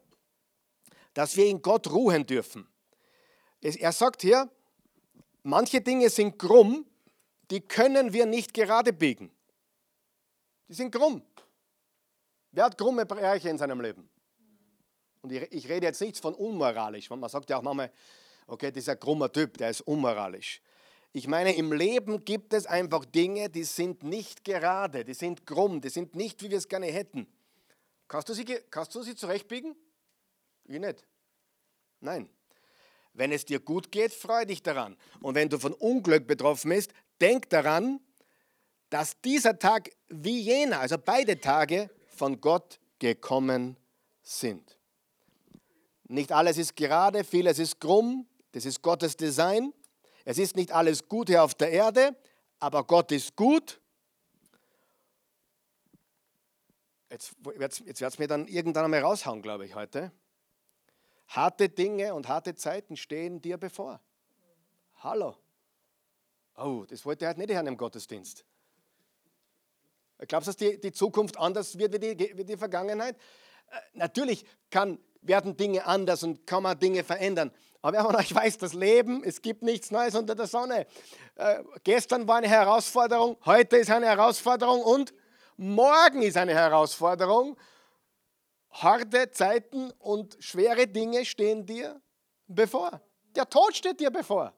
dass wir in Gott ruhen dürfen. Er sagt hier, manche Dinge sind krumm, die können wir nicht gerade biegen. Die sind krumm. Wer hat krumme Bereiche in seinem Leben? Und ich, rede jetzt nichts von unmoralisch. Man sagt ja auch manchmal, okay, dieser krummer Typ, der ist unmoralisch. Ich meine, im Leben gibt es einfach Dinge, die sind nicht gerade, die sind krumm, die sind nicht, wie wir es gerne hätten. Kannst du sie, kannst du sie zurechtbiegen? Ich nicht. Nein. Wenn es dir gut geht, freu dich daran. Und wenn du von Unglück betroffen bist, denk daran, dass dieser Tag wie jener, also beide Tage, von Gott gekommen sind. Nicht alles ist gerade, vieles ist krumm, das ist Gottes Design. Es ist nicht alles gut hier auf der Erde, aber Gott ist gut Jetzt wird es mir dann irgendwann einmal raushauen, glaube ich, heute. Harte Dinge und harte Zeiten stehen dir bevor. Hallo. Oh, das wollte er halt nicht hören im Gottesdienst. Glaubst du, dass die, die Zukunft anders wird wie die, wie die Vergangenheit? Äh, natürlich kann werden Dinge anders und kann man Dinge verändern. Aber wer von euch weiß, das Leben, es gibt nichts Neues unter der Sonne. Äh, gestern war eine Herausforderung, heute ist eine Herausforderung und morgen ist eine Herausforderung. Harte Zeiten und schwere Dinge stehen dir bevor. Der Tod steht dir bevor.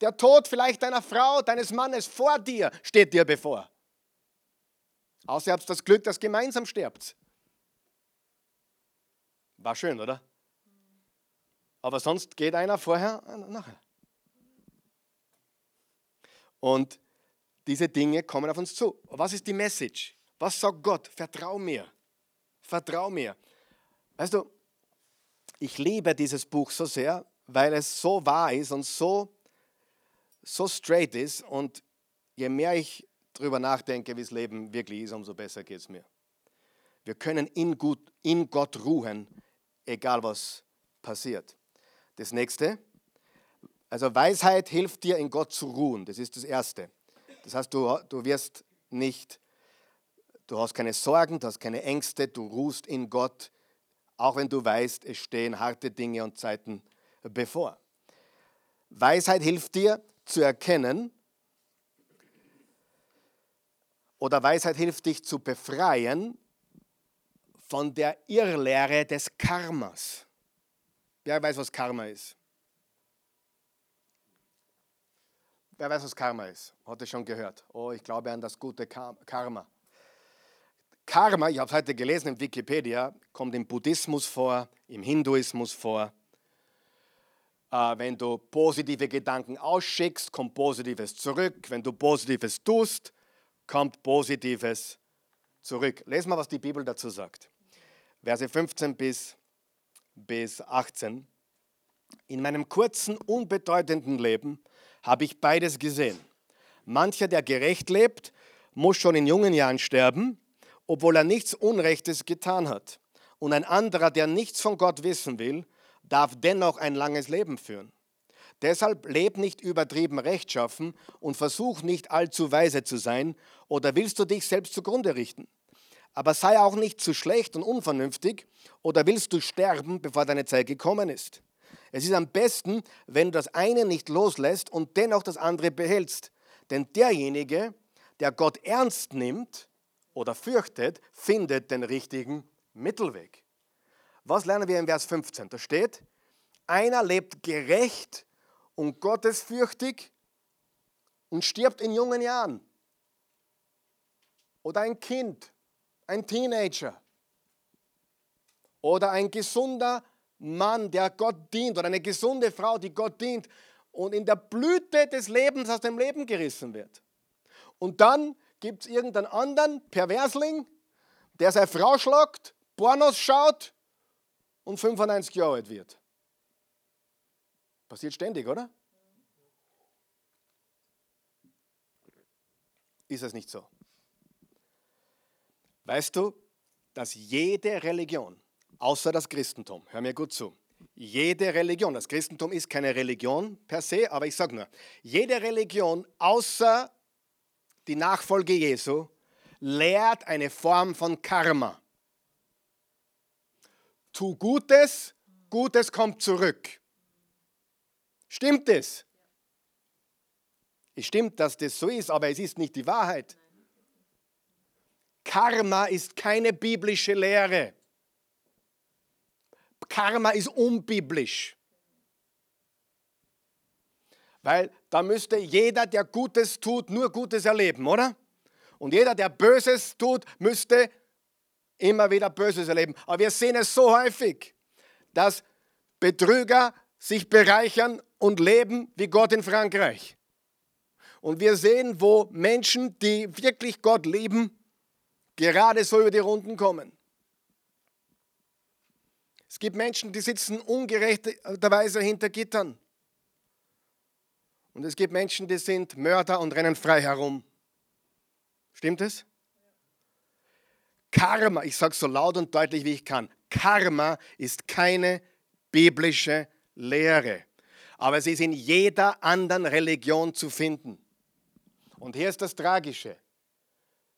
Der Tod vielleicht deiner Frau, deines Mannes vor dir steht dir bevor. Außer ihr habt das Glück, dass gemeinsam stirbt. War schön, oder? Aber sonst geht einer vorher, einer nachher. Und diese Dinge kommen auf uns zu. Was ist die Message? Was sagt Gott? Vertrau mir. Vertrau mir. Weißt du, ich liebe dieses Buch so sehr, weil es so wahr ist und so, so straight ist. Und je mehr ich darüber nachdenke, wie das Leben wirklich ist, umso besser geht es mir. Wir können in, gut, in Gott ruhen, egal was passiert. Das nächste, also Weisheit hilft dir, in Gott zu ruhen. Das ist das Erste. Das heißt, du, du wirst nicht, du hast keine Sorgen, du hast keine Ängste, du ruhst in Gott, auch wenn du weißt, es stehen harte Dinge und Zeiten bevor. Weisheit hilft dir zu erkennen, oder Weisheit hilft dich zu befreien von der Irrlehre des Karmas. Wer weiß, was Karma ist? Wer weiß, was Karma ist? Hat es schon gehört? Oh, ich glaube an das gute Karma. Karma, ich habe es heute gelesen in Wikipedia, kommt im Buddhismus vor, im Hinduismus vor. Äh, wenn du positive Gedanken ausschickst, kommt Positives zurück. Wenn du Positives tust, kommt Positives zurück. Lesen wir, was die Bibel dazu sagt. Verse 15 bis, bis 18. In meinem kurzen, unbedeutenden Leben habe ich beides gesehen. Mancher, der gerecht lebt, muss schon in jungen Jahren sterben, obwohl er nichts Unrechtes getan hat. Und ein anderer, der nichts von Gott wissen will, darf dennoch ein langes Leben führen. Deshalb leb nicht übertrieben rechtschaffen und versuch nicht allzu weise zu sein, oder willst du dich selbst zugrunde richten? Aber sei auch nicht zu schlecht und unvernünftig, oder willst du sterben, bevor deine Zeit gekommen ist? Es ist am besten, wenn du das eine nicht loslässt und dennoch das andere behältst. Denn derjenige, der Gott ernst nimmt oder fürchtet, findet den richtigen Mittelweg. Was lernen wir im Vers 15? Da steht, einer lebt gerecht und gottesfürchtig und stirbt in jungen Jahren. Oder ein Kind, ein Teenager. Oder ein gesunder Mann, der Gott dient. Oder eine gesunde Frau, die Gott dient und in der Blüte des Lebens aus dem Leben gerissen wird. Und dann gibt es irgendeinen anderen Perversling, der seine Frau schlagt, Pornos schaut und 95 Jahre alt wird. Passiert ständig, oder? Ist es nicht so? Weißt du, dass jede Religion, außer das Christentum, hör mir gut zu, jede Religion, das Christentum ist keine Religion per se, aber ich sage nur, jede Religion außer die Nachfolge Jesu lehrt eine Form von Karma. Tu Gutes, Gutes kommt zurück. Stimmt es? Es stimmt, dass das so ist, aber es ist nicht die Wahrheit. Karma ist keine biblische Lehre. Karma ist unbiblisch. Weil da müsste jeder, der Gutes tut, nur Gutes erleben, oder? Und jeder, der Böses tut, müsste immer wieder Böses erleben. Aber wir sehen es so häufig, dass Betrüger sich bereichern und leben wie Gott in Frankreich. Und wir sehen, wo Menschen, die wirklich Gott lieben, gerade so über die Runden kommen. Es gibt Menschen, die sitzen ungerechterweise hinter Gittern. Und es gibt Menschen, die sind Mörder und rennen frei herum. Stimmt es? Karma, ich sage so laut und deutlich wie ich kann, Karma ist keine biblische Lehre aber sie ist in jeder anderen Religion zu finden. Und hier ist das Tragische.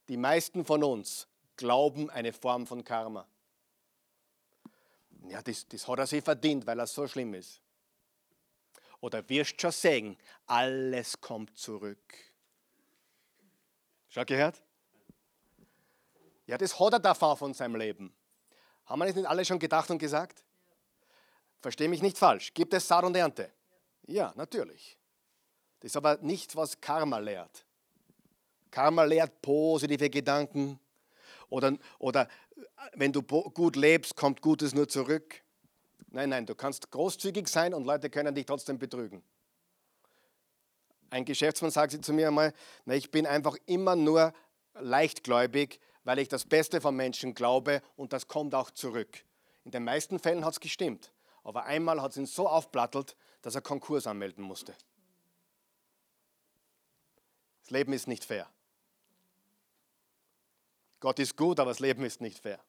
Die meisten von uns glauben eine Form von Karma. Ja, das, das hat er sich verdient, weil er so schlimm ist. Oder wirst schon sehen, alles kommt zurück. Schon gehört? Ja, das hat er davon von seinem Leben. Haben wir das nicht alle schon gedacht und gesagt? Verstehe mich nicht falsch. Gibt es Saat und Ernte? Ja, natürlich. Das ist aber nicht, was Karma lehrt. Karma lehrt positive Gedanken. Oder, oder wenn du gut lebst, kommt Gutes nur zurück. Nein, nein, du kannst großzügig sein und Leute können dich trotzdem betrügen. Ein Geschäftsmann sagte zu mir einmal, na, ich bin einfach immer nur leichtgläubig, weil ich das Beste von Menschen glaube und das kommt auch zurück. In den meisten Fällen hat es gestimmt, aber einmal hat es ihn so aufplattelt, dass er Konkurs anmelden musste. Das Leben ist nicht fair. Gott ist gut, aber das Leben ist nicht fair.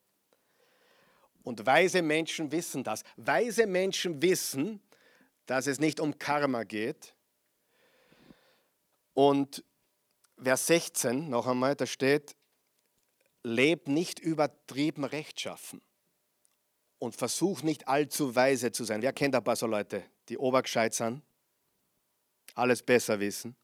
Und weise Menschen wissen das. Weise Menschen wissen, dass es nicht um Karma geht. Und Vers 16 noch einmal, da steht, leb nicht übertrieben rechtschaffen und versuch nicht allzu weise zu sein. Wer kennt ein paar so Leute, die obergescheit sind, alles besser wissen?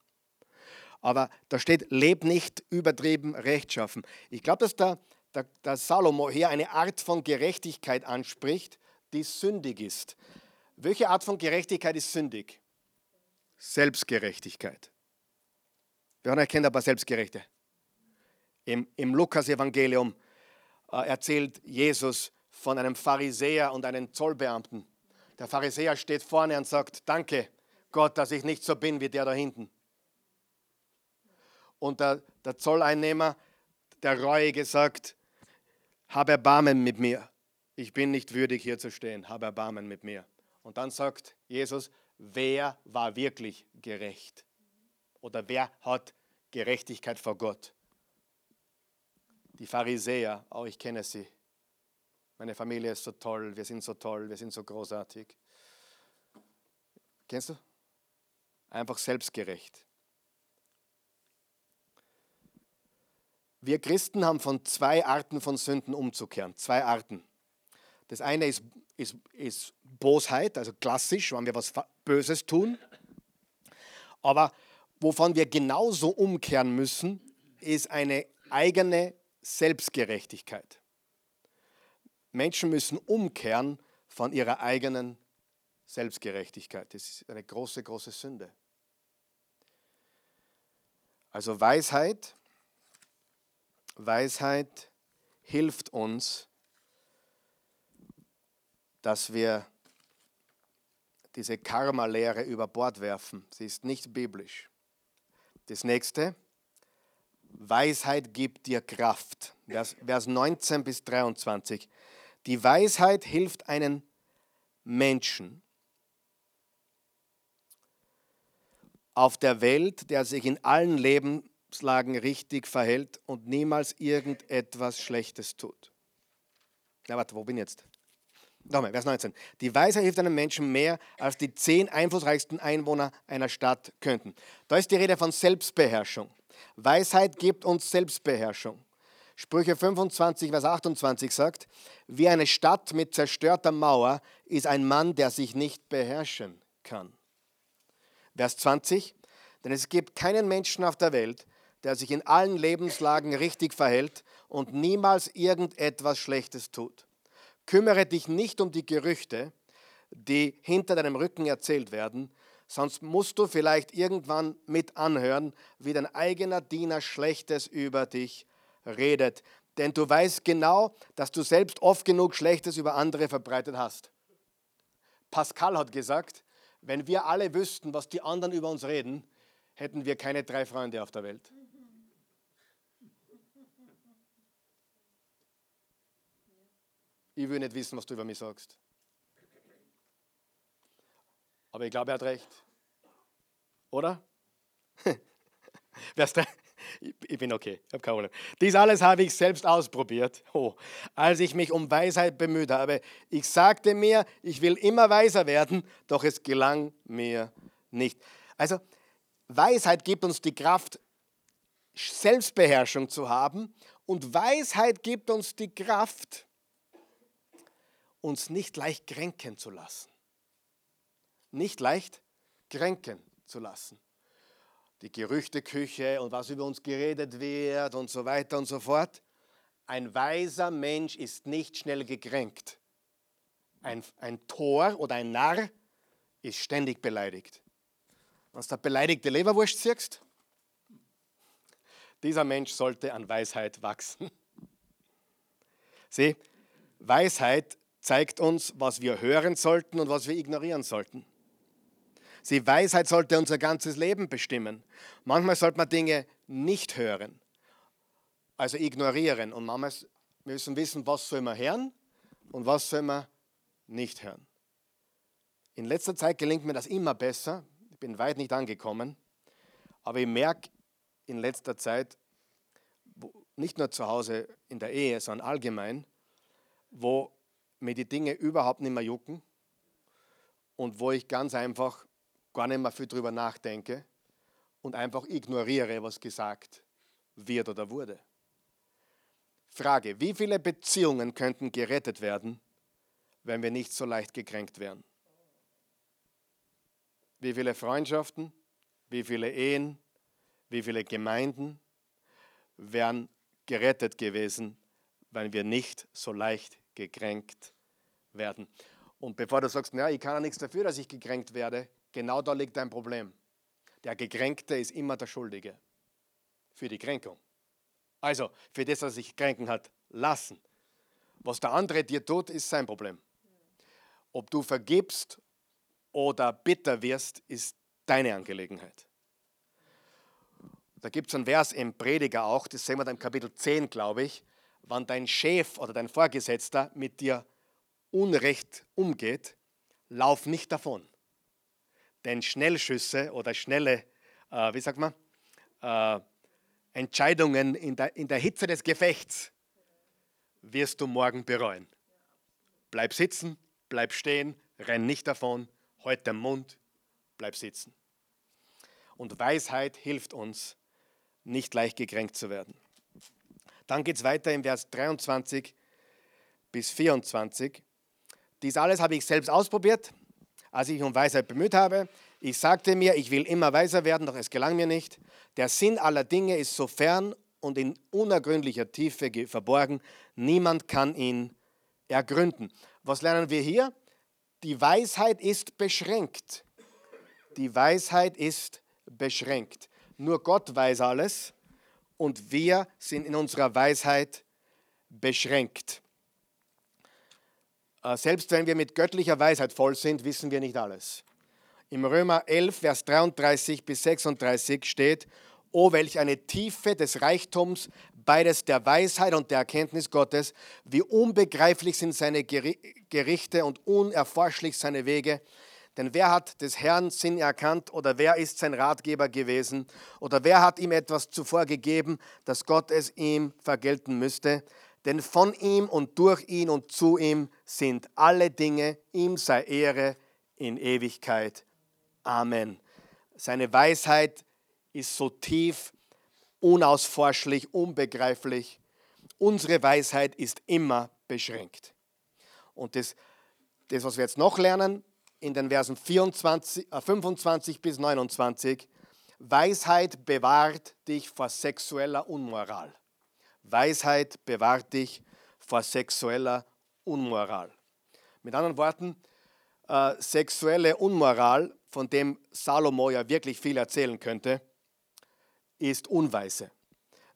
Aber da steht, leb nicht übertrieben rechtschaffen. Ich glaube, dass der, der, der Salomo hier eine Art von Gerechtigkeit anspricht, die sündig ist. Welche Art von Gerechtigkeit ist sündig? Selbstgerechtigkeit. Wer erkennt aber Selbstgerechte? Im, im Lukas-Evangelium äh, erzählt Jesus von einem Pharisäer und einem Zollbeamten. Der Pharisäer steht vorne und sagt, danke Gott, dass ich nicht so bin wie der da hinten. Und der, der Zolleinnehmer, der Reuige, sagt, hab Erbarmen mit mir. Ich bin nicht würdig, hier zu stehen. Hab Erbarmen mit mir. Und dann sagt Jesus, wer war wirklich gerecht? Oder wer hat Gerechtigkeit vor Gott? Die Pharisäer, auch oh, ich kenne sie. Meine Familie ist so toll, wir sind so toll, wir sind so großartig. Kennst du? Einfach selbstgerecht. Wir Christen haben von zwei Arten von Sünden umzukehren. Zwei Arten. Das eine ist, ist, ist Bosheit, also klassisch, wenn wir was Böses tun. Aber wovon wir genauso umkehren müssen, ist eine eigene Selbstgerechtigkeit. Menschen müssen umkehren von ihrer eigenen Selbstgerechtigkeit. Das ist eine große, große Sünde. Also Weisheit Weisheit hilft uns, dass wir diese Karma-Lehre über Bord werfen. Sie ist nicht biblisch. Das nächste, Weisheit gibt dir Kraft. Vers, Vers 19 bis 23. Die Weisheit hilft einen Menschen auf der Welt, der sich in allen Leben Lebenslagen richtig verhält und niemals irgendetwas Schlechtes tut. Na warte, wo bin ich jetzt? Nochmal, Vers 19. Die Weisheit hilft einem Menschen mehr, als die zehn einflussreichsten Einwohner einer Stadt könnten. Da ist die Rede von Selbstbeherrschung. Weisheit gibt uns Selbstbeherrschung. Sprüche 25, Vers 28 sagt, wie eine Stadt mit zerstörter Mauer ist ein Mann, der sich nicht beherrschen kann. Vers 20, denn es gibt keinen Menschen auf der Welt, der sich in allen Lebenslagen richtig verhält und niemals irgendetwas Schlechtes tut. Kümmere dich nicht um die Gerüchte, die hinter deinem Rücken erzählt werden, sonst musst du vielleicht irgendwann mit anhören, wie dein eigener Diener Schlechtes über dich redet. Denn du weißt genau, dass du selbst oft genug Schlechtes über andere verbreitet hast. Pascal hat gesagt, wenn wir alle wüssten, was die anderen über uns reden, hätten wir keine drei Freunde auf der Welt. Ich will nicht wissen, was du über mich sagst. Aber ich glaube, er hat recht. Oder? (laughs) ich bin okay, ich habe keine Ahnung. Dies alles habe ich selbst ausprobiert, oh, als ich mich um Weisheit bemüht habe. Ich sagte mir, ich will immer weiser werden, doch es gelang mir nicht. Also, Weisheit gibt uns die Kraft, Selbstbeherrschung zu haben und Weisheit gibt uns die Kraft, uns nicht leicht kränken zu lassen. Nicht leicht kränken zu lassen. Die Gerüchteküche und was über uns geredet wird und so weiter und so fort. Ein weiser Mensch ist nicht schnell gekränkt. Ein, ein Tor oder ein Narr ist ständig beleidigt. Wenn du der beleidigte Leberwurst siehst, dieser Mensch sollte an Weisheit wachsen. (laughs) Sieh, Weisheit zeigt uns, was wir hören sollten und was wir ignorieren sollten. Sie Weisheit sollte unser ganzes Leben bestimmen. Manchmal sollte man Dinge nicht hören, also ignorieren. Und manchmal müssen wir wissen, was soll man hören und was soll man nicht hören. In letzter Zeit gelingt mir das immer besser. Ich bin weit nicht angekommen. Aber ich merke in letzter Zeit, nicht nur zu Hause in der Ehe, sondern allgemein, wo mir die Dinge überhaupt nicht mehr jucken und wo ich ganz einfach gar nicht mehr viel drüber nachdenke und einfach ignoriere, was gesagt wird oder wurde. Frage, wie viele Beziehungen könnten gerettet werden, wenn wir nicht so leicht gekränkt wären? Wie viele Freundschaften, wie viele Ehen, wie viele Gemeinden wären gerettet gewesen, wenn wir nicht so leicht gekränkt werden. Und bevor du sagst, naja, ich kann ja nichts dafür, dass ich gekränkt werde, genau da liegt ein Problem. Der Gekränkte ist immer der Schuldige für die Kränkung. Also für das, was sich kränken hat lassen. Was der andere dir tut, ist sein Problem. Ob du vergibst oder bitter wirst, ist deine Angelegenheit. Da gibt es einen Vers im Prediger auch, das sehen wir dann im Kapitel 10, glaube ich, wann dein Chef oder dein Vorgesetzter mit dir unrecht umgeht, lauf nicht davon. Denn Schnellschüsse oder schnelle, äh, wie sagt man, äh, Entscheidungen in der, in der Hitze des Gefechts wirst du morgen bereuen. Bleib sitzen, bleib stehen, renn nicht davon, halt den Mund, bleib sitzen. Und Weisheit hilft uns, nicht leicht gekränkt zu werden. Dann geht es weiter im Vers 23 bis 24. Dies alles habe ich selbst ausprobiert, als ich um Weisheit bemüht habe. Ich sagte mir, ich will immer weiser werden, doch es gelang mir nicht. Der Sinn aller Dinge ist so fern und in unergründlicher Tiefe verborgen. Niemand kann ihn ergründen. Was lernen wir hier? Die Weisheit ist beschränkt. Die Weisheit ist beschränkt. Nur Gott weiß alles und wir sind in unserer Weisheit beschränkt. Äh, selbst wenn wir mit göttlicher Weisheit voll sind, wissen wir nicht alles. Im Römer 11, Vers 33 bis 36 steht, O welch eine Tiefe des Reichtums, beides der Weisheit und der Erkenntnis Gottes, wie unbegreiflich sind seine Gerichte und unerforschlich seine Wege. Denn wer hat des Herrn Sinn erkannt oder wer ist sein Ratgeber gewesen oder wer hat ihm etwas zuvor gegeben, dass Gott es ihm vergelten müsste? Denn von ihm und durch ihn und zu ihm sind alle Dinge, ihm sei Ehre in Ewigkeit. Amen. Seine Weisheit ist so tief, unausforschlich, unbegreiflich. Unsere Weisheit ist immer beschränkt. Und das, das was wir jetzt noch lernen, in den Versen 24, äh 25 bis 29, Weisheit bewahrt dich vor sexueller Unmoral. Weisheit bewahrt dich vor sexueller Unmoral. Mit anderen Worten, äh, sexuelle Unmoral, von dem Salomo ja wirklich viel erzählen könnte, ist unweise.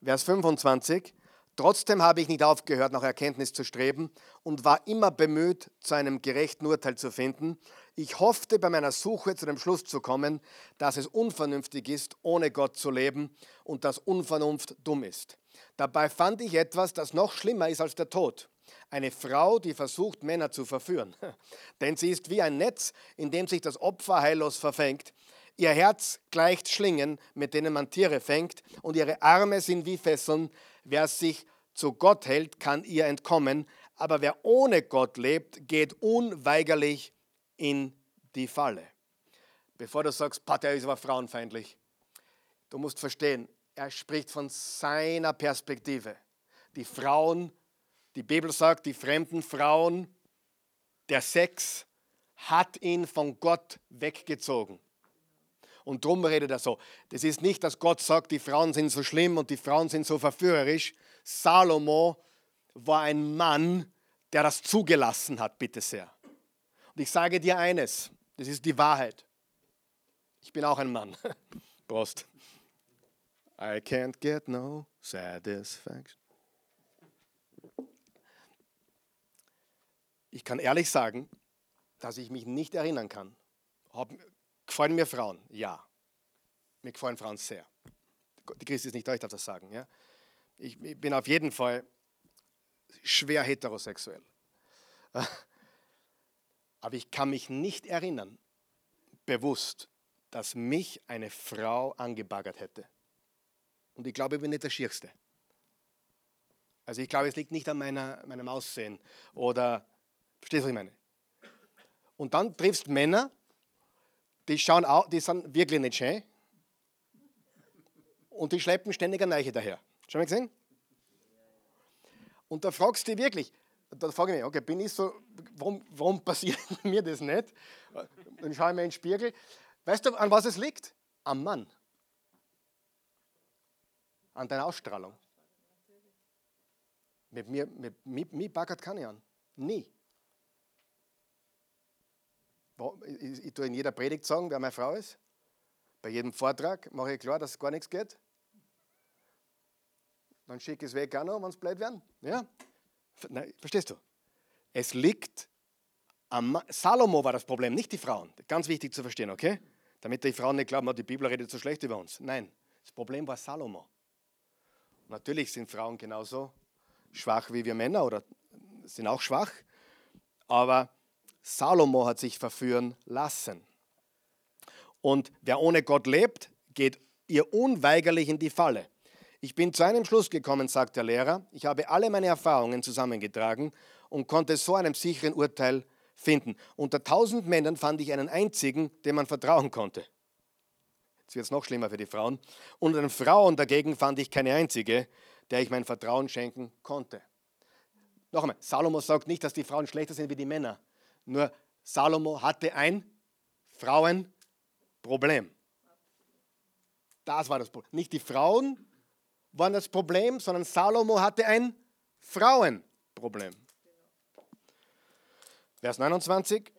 Vers 25, Trotzdem habe ich nicht aufgehört, nach Erkenntnis zu streben und war immer bemüht, zu einem gerechten Urteil zu finden. Ich hoffte bei meiner Suche zu dem Schluss zu kommen, dass es unvernünftig ist, ohne Gott zu leben und dass Unvernunft dumm ist. Dabei fand ich etwas, das noch schlimmer ist als der Tod. Eine Frau, die versucht, Männer zu verführen. (laughs) Denn sie ist wie ein Netz, in dem sich das Opfer heillos verfängt. Ihr Herz gleicht Schlingen, mit denen man Tiere fängt, und ihre Arme sind wie Fesseln. Wer sich zu Gott hält, kann ihr entkommen, aber wer ohne Gott lebt, geht unweigerlich in die Falle. Bevor du sagst, Pater ist aber frauenfeindlich, du musst verstehen, er spricht von seiner Perspektive. Die Frauen, die Bibel sagt, die fremden Frauen Der Sex hat ihn von Gott weggezogen. Und drum redet er so. Das ist nicht, dass Gott sagt, die Frauen sind so schlimm und die Frauen sind so verführerisch. Salomo war ein Mann, der das zugelassen hat, bitte sehr. Und ich sage dir eines, das ist die Wahrheit. Ich bin auch ein Mann. (laughs) Prost. I can't get no satisfaction. Ich kann ehrlich sagen, dass ich mich nicht erinnern kann. Hab, gefallen mir Frauen? Ja. Mir gefallen Frauen sehr. Die Christi ist nicht da, ich darf das sagen. Ja? Ich, ich bin auf jeden Fall schwer heterosexuell. (laughs) Aber ich kann mich nicht erinnern, bewusst, dass mich eine Frau angebaggert hätte. Und ich glaube, ich bin nicht der Schierste. Also ich glaube, es liegt nicht an meiner, meinem Aussehen oder, verstehst du, was ich meine? Und dann triffst Männer, die, schauen auch, die sind wirklich nicht schön und die schleppen ständig eine Neiche daher. Schon mal gesehen? Und da fragst du dich wirklich, da frage ich mich, okay, bin ich so, warum, warum (laughs) passiert mir das nicht? Dann schaue ich mir in den Spiegel. Weißt du, an was es liegt? Am Mann. An deiner Ausstrahlung. Mit mir, mit, mit, mit baggert ich an. Nie. Ich, ich tue in jeder Predigt sagen, wer meine Frau ist. Bei jedem Vortrag mache ich klar, dass gar nichts geht. Dann schicke ich es weg auch noch, wenn es blöd werden. Ja? Nein, verstehst du? Es liegt am Salomo war das Problem, nicht die Frauen. Ganz wichtig zu verstehen, okay? Damit die Frauen nicht glauben, die Bibel redet so schlecht über uns. Nein, das Problem war Salomo. Natürlich sind Frauen genauso schwach wie wir Männer oder sind auch schwach, aber Salomo hat sich verführen lassen. Und wer ohne Gott lebt, geht ihr unweigerlich in die Falle. Ich bin zu einem Schluss gekommen, sagt der Lehrer. Ich habe alle meine Erfahrungen zusammengetragen und konnte so einem sicheren Urteil finden. Unter tausend Männern fand ich einen einzigen, dem man vertrauen konnte. Jetzt wird es noch schlimmer für die Frauen. Unter den Frauen dagegen fand ich keine einzige, der ich mein Vertrauen schenken konnte. Noch einmal, Salomo sagt nicht, dass die Frauen schlechter sind wie die Männer. Nur Salomo hatte ein Frauenproblem. Das war das Problem. Nicht die Frauen waren das Problem, sondern Salomo hatte ein Frauenproblem. Vers 29.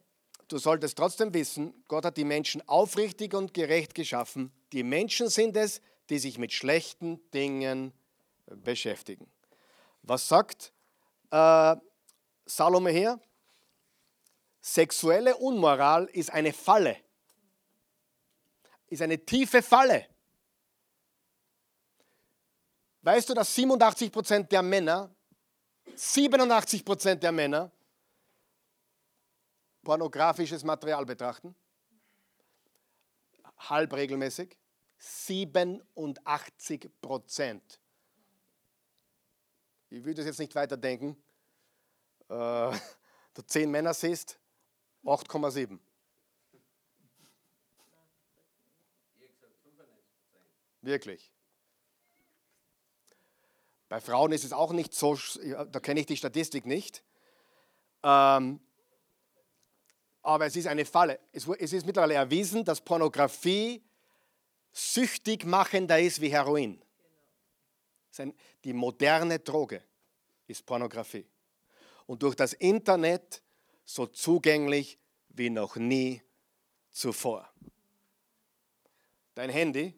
Du solltest trotzdem wissen, Gott hat die Menschen aufrichtig und gerecht geschaffen. Die Menschen sind es, die sich mit schlechten Dingen beschäftigen. Was sagt äh, Salome hier? Sexuelle Unmoral ist eine Falle, ist eine tiefe Falle. Weißt du, dass 87% der Männer, 87% der Männer pornografisches Material betrachten? Halb regelmäßig. 87% Ich will das jetzt nicht weiter denken. Äh, (laughs) du 10 Männer siehst, 8,7. Wirklich. Bei Frauen ist es auch nicht so, da kenne ich die Statistik nicht. Ähm, aber es ist eine Falle. Es, ist mittlerweile erwiesen, dass Pornografie süchtig machender ist wie Heroin. Die moderne Droge ist Pornografie. Und durch das Internet so zugänglich wie noch nie zuvor. Dein Handy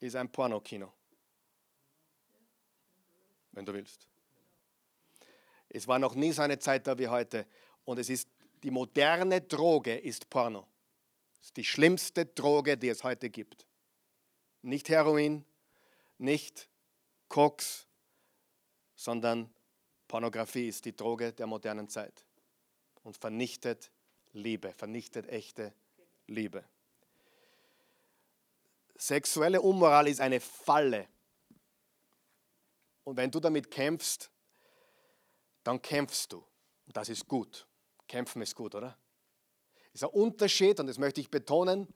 ist ein Pornokino. Wenn du willst. Es war noch nie so eine Zeit da wie heute. Und es ist die moderne Droge ist Porno. Das ist die schlimmste Droge, die es heute gibt. Nicht Heroin, nicht Koks, sondern Pornografie ist die Droge der modernen Zeit und vernichtet Liebe, vernichtet echte Liebe. Sexuelle Unmoral ist eine Falle. Und wenn du damit kämpfst, dann kämpfst du. Und das ist gut. Kämpfen ist gut, oder? Ist ein Unterschied, und das möchte ich betonen,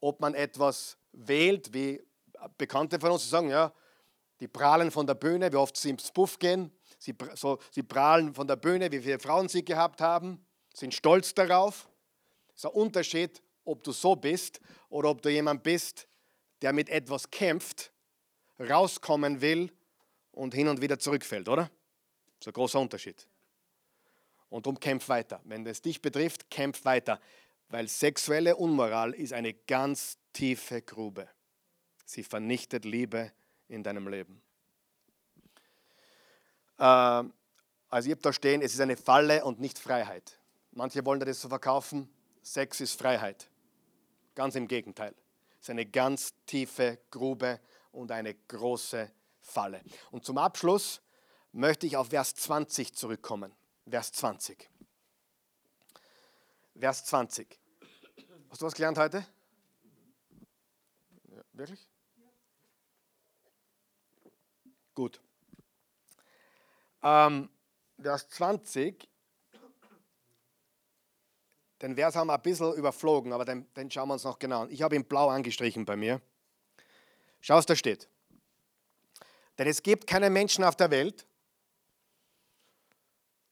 ob man etwas wählt, wie Bekannte von uns sagen, ja, die prahlen von der Bühne, wie oft sie ins Puff gehen, sie, so, sie prahlen von der Bühne, wie viele Frauen sie gehabt haben, sind stolz darauf. Es ist ein Unterschied, ob du so bist oder ob du jemand bist, der mit etwas kämpft, rauskommen will und hin und wieder zurückfällt, oder? Das ist ein großer Unterschied. Und darum kämpf weiter. Wenn es dich betrifft, kämpf weiter. Weil sexuelle Unmoral ist eine ganz tiefe Grube. Sie vernichtet Liebe in deinem Leben. Äh, also ihr habt da stehen, es ist eine Falle und nicht Freiheit. Manche wollen das so verkaufen, Sex ist Freiheit. Ganz im Gegenteil. Es ist eine ganz tiefe Grube und eine große Falle. Und zum Abschluss möchte ich auf Vers 20 zurückkommen. Vers 20. Vers 20. Hast du was gelernt heute? Ja, wirklich? Gut. Ähm, Vers 20. Den Vers haben wir ein bisschen überflogen, aber den, den schauen wir uns noch genau an. Ich habe ihn blau angestrichen bei mir. Schau, was da steht. Denn es gibt keinen Menschen auf der Welt,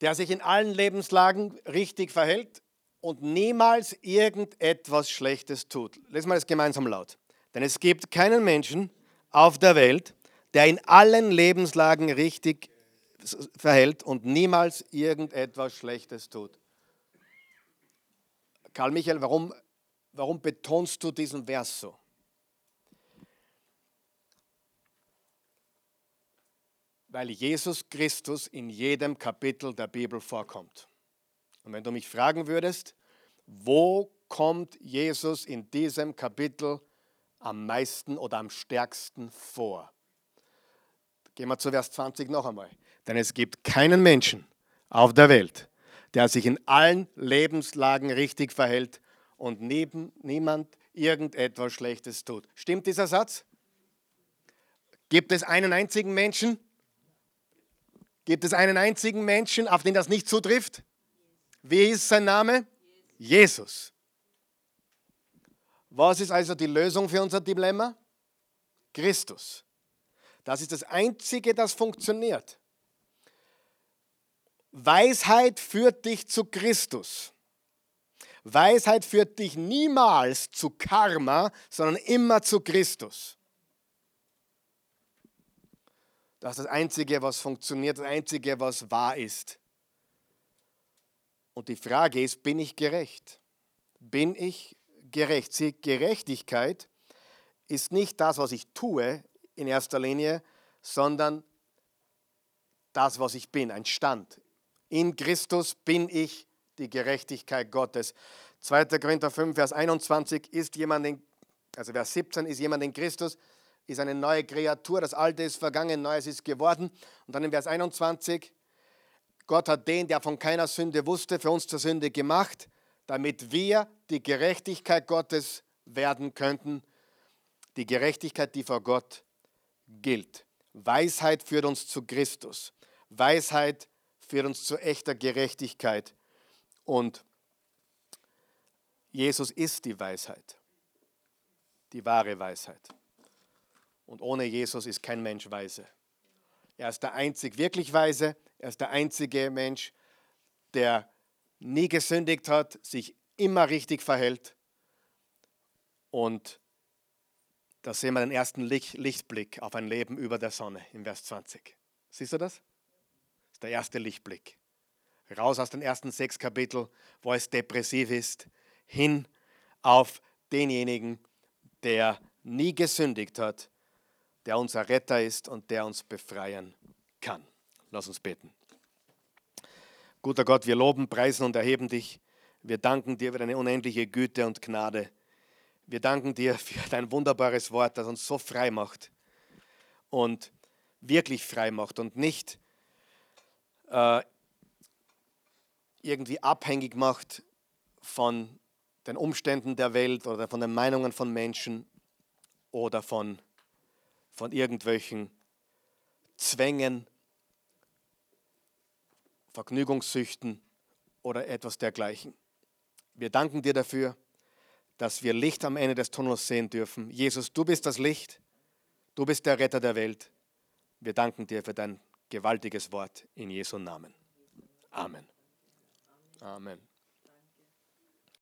der sich in allen Lebenslagen richtig verhält und niemals irgendetwas Schlechtes tut. Lesen wir das gemeinsam laut. Denn es gibt keinen Menschen auf der Welt, der in allen Lebenslagen richtig verhält und niemals irgendetwas Schlechtes tut. Karl Michael, warum, warum betonst du diesen Vers so? Weil Jesus Christus in jedem Kapitel der Bibel vorkommt. Und wenn du mich fragen würdest, wo kommt Jesus in diesem Kapitel am meisten oder am stärksten vor? Gehen wir zu Vers 20 noch einmal. Denn es gibt keinen Menschen auf der Welt, der sich in allen Lebenslagen richtig verhält und neben niemand irgendetwas Schlechtes tut. Stimmt dieser Satz? Gibt es einen einzigen Menschen? Gibt es einen einzigen Menschen, auf den das nicht zutrifft? Wie ist sein Name? Jesus. Was ist also die Lösung für unser Dilemma? Christus. Das ist das Einzige, das funktioniert. Weisheit führt dich zu Christus. Weisheit führt dich niemals zu Karma, sondern immer zu Christus. Das ist das Einzige, was funktioniert, das Einzige, was wahr ist. Und die Frage ist, bin ich gerecht? Bin ich gerecht? Sie, Gerechtigkeit ist nicht das, was ich tue in erster Linie, sondern das, was ich bin, ein Stand. In Christus bin ich die Gerechtigkeit Gottes. 2. Korinther 5, Vers 21 ist jemand in, also Vers 17 ist jemand in Christus, ist eine neue Kreatur, das Alte ist vergangen, Neues ist geworden. Und dann in Vers 21, Gott hat den, der von keiner Sünde wusste, für uns zur Sünde gemacht, damit wir die Gerechtigkeit Gottes werden könnten. Die Gerechtigkeit, die vor Gott gilt. Weisheit führt uns zu Christus. Weisheit führt uns zu echter Gerechtigkeit. Und Jesus ist die Weisheit, die wahre Weisheit. Und ohne Jesus ist kein Mensch weise. Er ist der einzig wirklich Weise, er ist der einzige Mensch, der nie gesündigt hat, sich immer richtig verhält. Und da sehen wir den ersten Lichtblick auf ein Leben über der Sonne im Vers 20. Siehst du das? Das ist der erste Lichtblick. Raus aus den ersten sechs Kapiteln, wo es depressiv ist, hin auf denjenigen, der nie gesündigt hat, der unser Retter ist und der uns befreien kann. Lass uns beten. Guter Gott, wir loben, preisen und erheben dich. Wir danken dir für deine unendliche Güte und Gnade. Wir danken dir für dein wunderbares Wort, das uns so frei macht und wirklich frei macht und nicht äh, irgendwie abhängig macht von den Umständen der Welt oder von den Meinungen von Menschen oder von, von irgendwelchen Zwängen Vergnügungssüchten oder etwas dergleichen. Wir danken dir dafür, dass wir Licht am Ende des Tunnels sehen dürfen. Jesus, du bist das Licht, du bist der Retter der Welt. Wir danken dir für dein gewaltiges Wort in Jesu Namen. Amen. Amen.